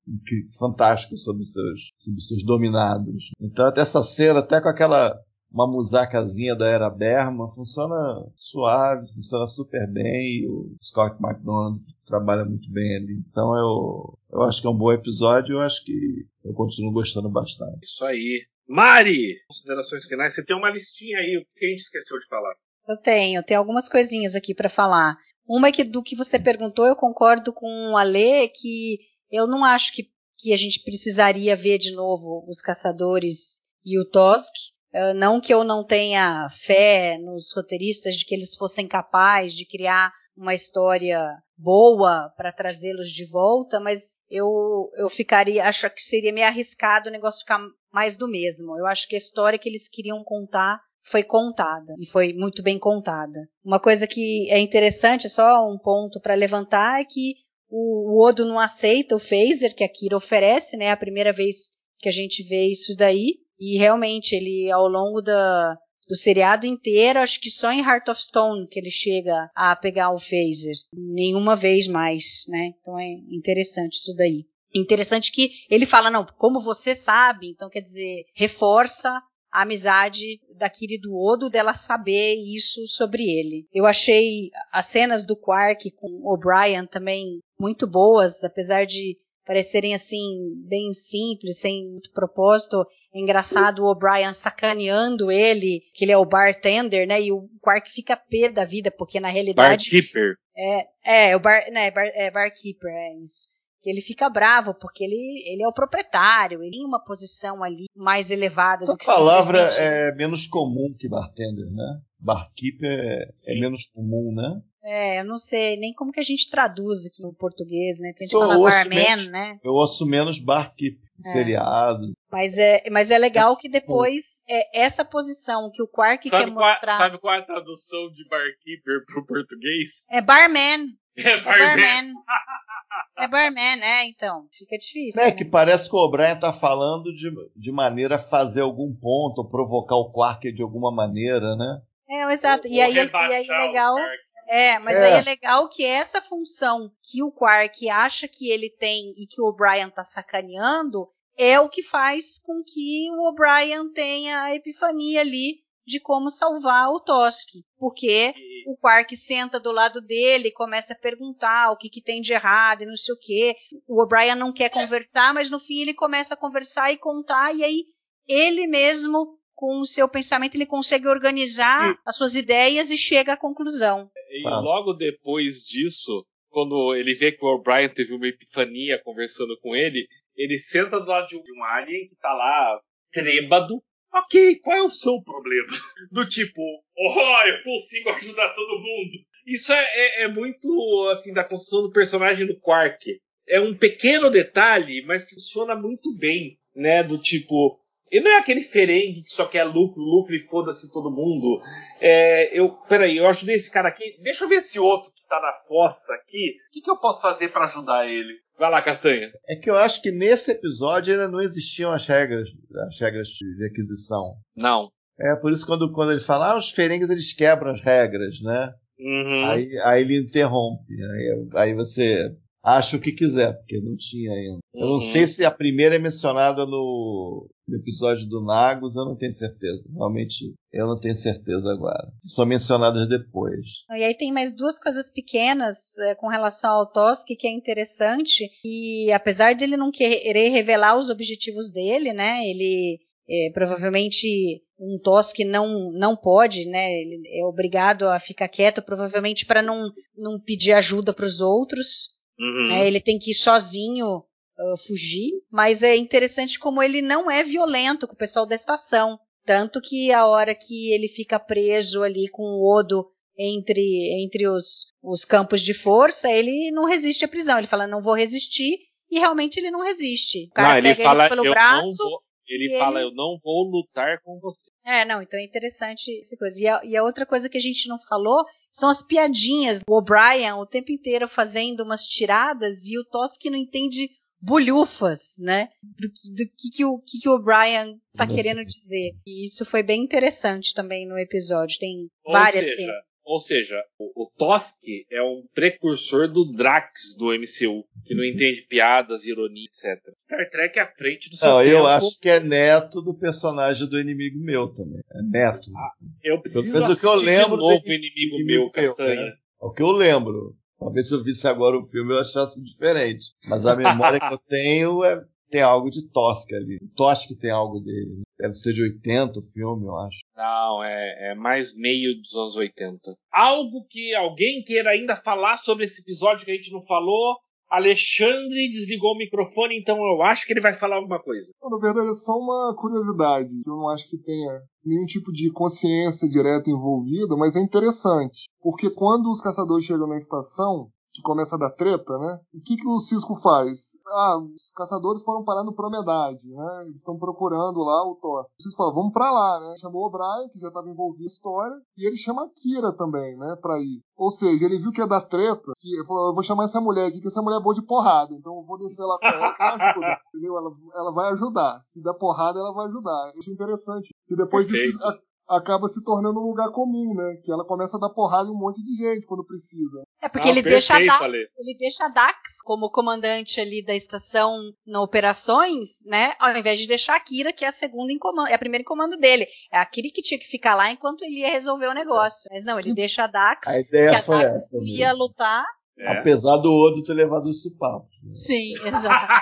fantástico sobre os seus, sobre os seus dominados. Então até essa cena, até com aquela uma musacazinha da era Berma, funciona suave, funciona super bem, e o Scott McDonald trabalha muito bem ali. Então eu, eu acho que é um bom episódio, eu acho que eu continuo gostando bastante. Isso aí. Mari, considerações finais, você tem uma listinha aí, o que a gente esqueceu de falar? Eu tenho, tem algumas coisinhas aqui para falar. Uma é que do que você perguntou, eu concordo com o Alê, que eu não acho que, que a gente precisaria ver de novo os caçadores e o Tosk. Uh, não que eu não tenha fé nos roteiristas de que eles fossem capazes de criar uma história boa para trazê-los de volta, mas eu, eu ficaria, acho que seria meio arriscado o negócio ficar mais do mesmo. Eu acho que a história que eles queriam contar foi contada e foi muito bem contada. Uma coisa que é interessante, só um ponto para levantar, é que o, o, Odo não aceita o phaser que a Kira oferece, né? É a primeira vez que a gente vê isso daí. E realmente ele, ao longo da, do seriado inteiro, acho que só em Heart of Stone que ele chega a pegar o phaser. Nenhuma vez mais, né? Então é interessante isso daí. Interessante que ele fala, não, como você sabe, então quer dizer, reforça a amizade da Kiri do Odo, dela saber isso sobre ele. Eu achei as cenas do Quark com o O'Brien também muito boas, apesar de parecerem assim bem simples, sem muito propósito. É engraçado o O'Brien sacaneando ele, que ele é o bartender, né? E o Quark fica pé da vida, porque na realidade Barkeeper. É, é o bar, né, bar, é barkeeper, é isso. Que ele fica bravo porque ele, ele é o proprietário, ele tem uma posição ali mais elevada Essa do que palavra é menos comum que bartender, né? Barkeeper é, é menos comum, né? É, eu não sei nem como que a gente traduz aqui no português, né? Tem gente fala barman, menos. né? Eu ouço menos barkeeper, É. seriado. Mas é, mas é legal que depois é essa posição que o Quark quer Sabe qual, mostrar sabe qual é a tradução de barkeeper pro português? é barman, É é barman. É barman, é, então, fica difícil. É né? que parece que o O'Brien tá falando de, de maneira a fazer algum ponto, ou provocar o Quark de alguma maneira, né? É, exato. E Ou aí, e aí é legal. É, mas É. aí é legal que essa função que o Quark acha que ele tem e que o O'Brien tá sacaneando é o que faz com que o O'Brien tenha a epifania ali de como salvar o Tosk. Porque E- o Quark senta do lado dele e começa a perguntar o que, que tem de errado e não sei o quê. O O'Brien não quer conversar, mas no fim ele começa a conversar e contar, e aí ele mesmo, com o seu pensamento, ele consegue organizar as suas ideias e chega à conclusão. E Fala. logo depois disso, quando ele vê que o O'Brien teve uma epifania conversando com ele, ele senta do lado de um, de um alien que tá lá trêbado. Ok, qual é o seu problema? Do tipo, oh, eu consigo ajudar todo mundo. Isso é, é- é muito, assim, da construção do personagem do Quark. É um pequeno detalhe, mas que funciona muito bem, né? Do tipo, ele não é aquele ferengue que só quer lucro, lucro e foda-se todo mundo. É, eu, peraí, eu ajudei esse cara aqui. Deixa eu ver esse outro que tá na fossa aqui. O que, que eu posso fazer pra ajudar ele? Vai lá, Castanha. É que eu acho que nesse episódio ainda não existiam as regras, as regras de aquisição. Não. É por isso que quando, quando ele fala, ah, os ferengues eles quebram as regras, né? Uhum. Aí, aí ele interrompe. Aí, aí você acha o que quiser, porque não tinha ainda. Eu não Uhum. sei se a primeira é mencionada no, episódio do Nagus, eu não tenho certeza. Realmente, eu não tenho certeza agora. São mencionadas depois. E aí tem mais duas coisas pequenas eh, com relação ao Tosk que é interessante. E apesar de ele não querer revelar os objetivos dele, né? Ele eh, provavelmente um Tosk não não pode, né? Ele é obrigado a ficar quieto, provavelmente para não não pedir ajuda para os outros. Uhum. né? Ele tem que ir sozinho ah, fugir, mas é interessante como ele não é violento com o pessoal da estação. Tanto que a hora que ele fica preso ali com o Odo entre, entre os, os campos de força, ele não resiste à prisão. Ele fala, não vou resistir, e realmente ele não resiste. O cara não, ele pega fala, ele pelo eu braço. vou. Ele fala, ele- eu não vou lutar com você. É, não, então é interessante essa coisa. E a, e a outra coisa que a gente não falou são as piadinhas. O O'Brien o tempo inteiro fazendo umas tiradas e o Tosk não entende bolhufas, né? Do, que- do que, que o que, que o O'Brien tá Nossa. querendo dizer. E isso foi bem interessante também no episódio. Tem Ou várias seja, cenas. Ou seja, o, o Tosk é um precursor do Drax do MCU, que não entende piadas, ironia, etc. Star Trek é à frente do seu Não, tempo. eu acho que é neto do personagem do inimigo meu também. É neto. Eu preciso eu assistir lembro de novo o inimigo, inimigo meu, meu, Castanha. né? É o que eu lembro. Talvez se eu visse agora o filme eu achasse diferente. Mas a memória que eu tenho é tem algo de Tosca ali. O Tosca tem algo dele. Deve ser de 80 o filme, eu acho. Não, é, é mais meio dos anos 80. Algo que alguém queira ainda falar sobre esse episódio que a gente não falou? Alexandre desligou o microfone, então eu acho que ele vai falar alguma coisa. Não, na verdade, é só uma curiosidade, que eu não acho que tenha nenhum tipo de consciência direta envolvida, mas é interessante. Porque quando os caçadores chegam na estação, que começa a dar treta, né? O que, que o Cisco faz? Ah, os caçadores foram parar no Promedade, né? Eles estão procurando lá o Toss. O Cisco fala, vamos pra lá, né? Chamou o Brian, que já estava envolvido na história, e ele chama a Kira também, né? Pra ir. Ou seja, ele viu que ia dar treta, que ele falou, eu vou chamar essa mulher aqui, que essa mulher é boa de porrada, então eu vou descer lá com ela que ela ajuda, entendeu? Ela, ela vai ajudar. Se der porrada, ela vai ajudar. Eu achei interessante. E depois isso acaba se tornando um lugar comum, né? Que ela começa a dar porrada em um monte de gente quando precisa. É porque ele, deixa Dax, ele deixa a Dax como comandante ali da estação na operações, né? Ao invés de deixar a Kira, que é a segunda em comando, é a primeira em comando dele. É a Kira que tinha que ficar lá enquanto ele ia resolver o negócio. Mas não, ele deixa a Dax. A ideia que a foi Dax essa. ia mesmo. lutar. É. Apesar do Odo ter levado os supapos. né? Sim, exato.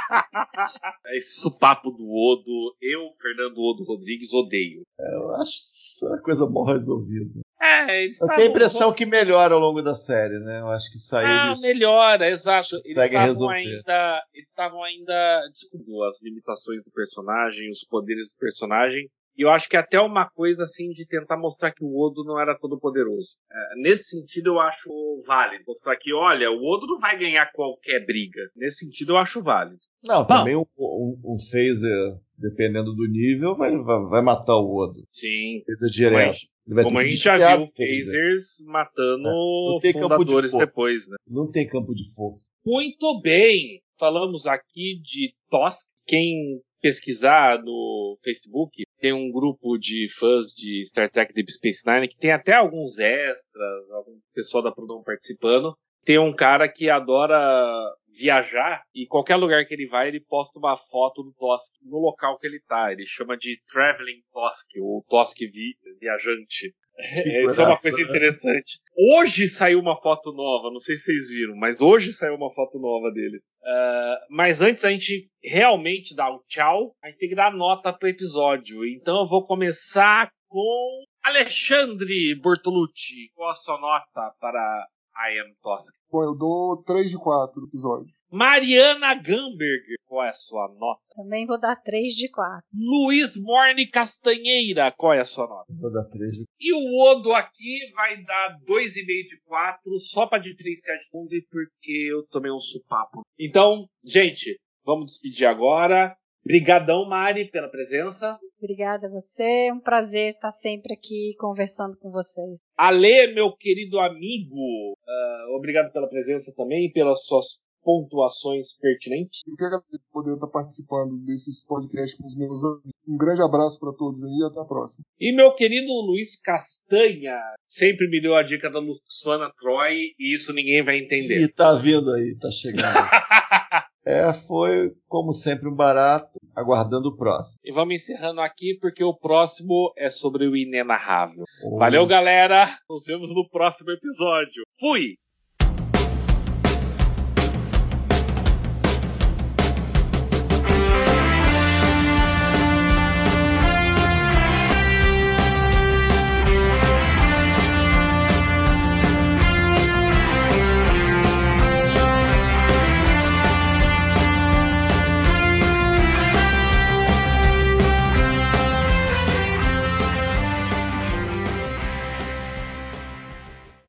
Esse supapo do Odo, eu, Fernando Odo Rodrigues, odeio. Eu acho uma coisa mal resolvida. É, eles Eu tenho a impressão que melhora ao longo da série, né? Eu acho que isso aí Ah, eles- melhora, exato. Eles estavam ainda, estavam ainda descobrindo as limitações do personagem, os poderes do personagem. E eu acho que até uma coisa assim de tentar mostrar que o Odo não era todo poderoso. É, nesse sentido eu acho válido. Mostrar que, olha, o Odo não vai ganhar qualquer briga. Nesse sentido eu acho válido. Não, também um, um, um phaser, dependendo do nível, vai, vai, vai matar o Odo. Sim. Direto. Mas, Ele vai Como a gente já viu phasers matando É. Não tem campo de fundadores força. depois, né? Não tem campo de força. Muito bem. Falamos aqui de Tosk. Quem pesquisar no Facebook, tem um grupo de fãs de Star Trek Deep Space Nine que tem até alguns extras, algum pessoal da produção participando. Tem um cara que adora viajar e qualquer lugar que ele vai, ele posta uma foto do Tosk no local que ele tá. Ele chama de Traveling Tosk, ou Tosk vi viajante. Isso é uma coisa interessante. Hoje saiu uma foto nova, não sei se vocês viram, mas hoje saiu uma foto nova deles. Ah, mas antes a gente realmente dar o tchau, a gente tem que dar nota pro episódio. Então eu vou começar com Alexandre Bortolucci. Qual a sua nota para I Am Tosk? Bom, eu dou 3 de 4 episódios. Mariana Gamberger, qual é a sua nota? Também vou dar 3 de 4. Luiz Morne Castanheira, qual é a sua nota? Vou dar três de E o Odo aqui vai dar 2,5 de 4, só pra diferenciar de mundo e porque eu tomei um supapo. Então, gente, vamos despedir agora. Brigadão, Mari, pela presença. Obrigada a você. É um prazer estar sempre aqui conversando com vocês. Ale, meu querido amigo, ah, obrigado pela presença também e pelas suas pontuações pertinentes. Eu que agradeço por poder estar participando desses podcasts com os meus amigos. Um grande abraço para todos aí e até a próxima. E meu querido Luiz Castanha, sempre me deu a dica da Luxana Troy e isso ninguém vai entender. Ih, tá vindo aí, tá chegando. é, foi, como sempre, um barato, aguardando o próximo. E vamos encerrando aqui porque o próximo é sobre o inenarrável. Valeu, galera! Nos vemos no próximo episódio. Fui!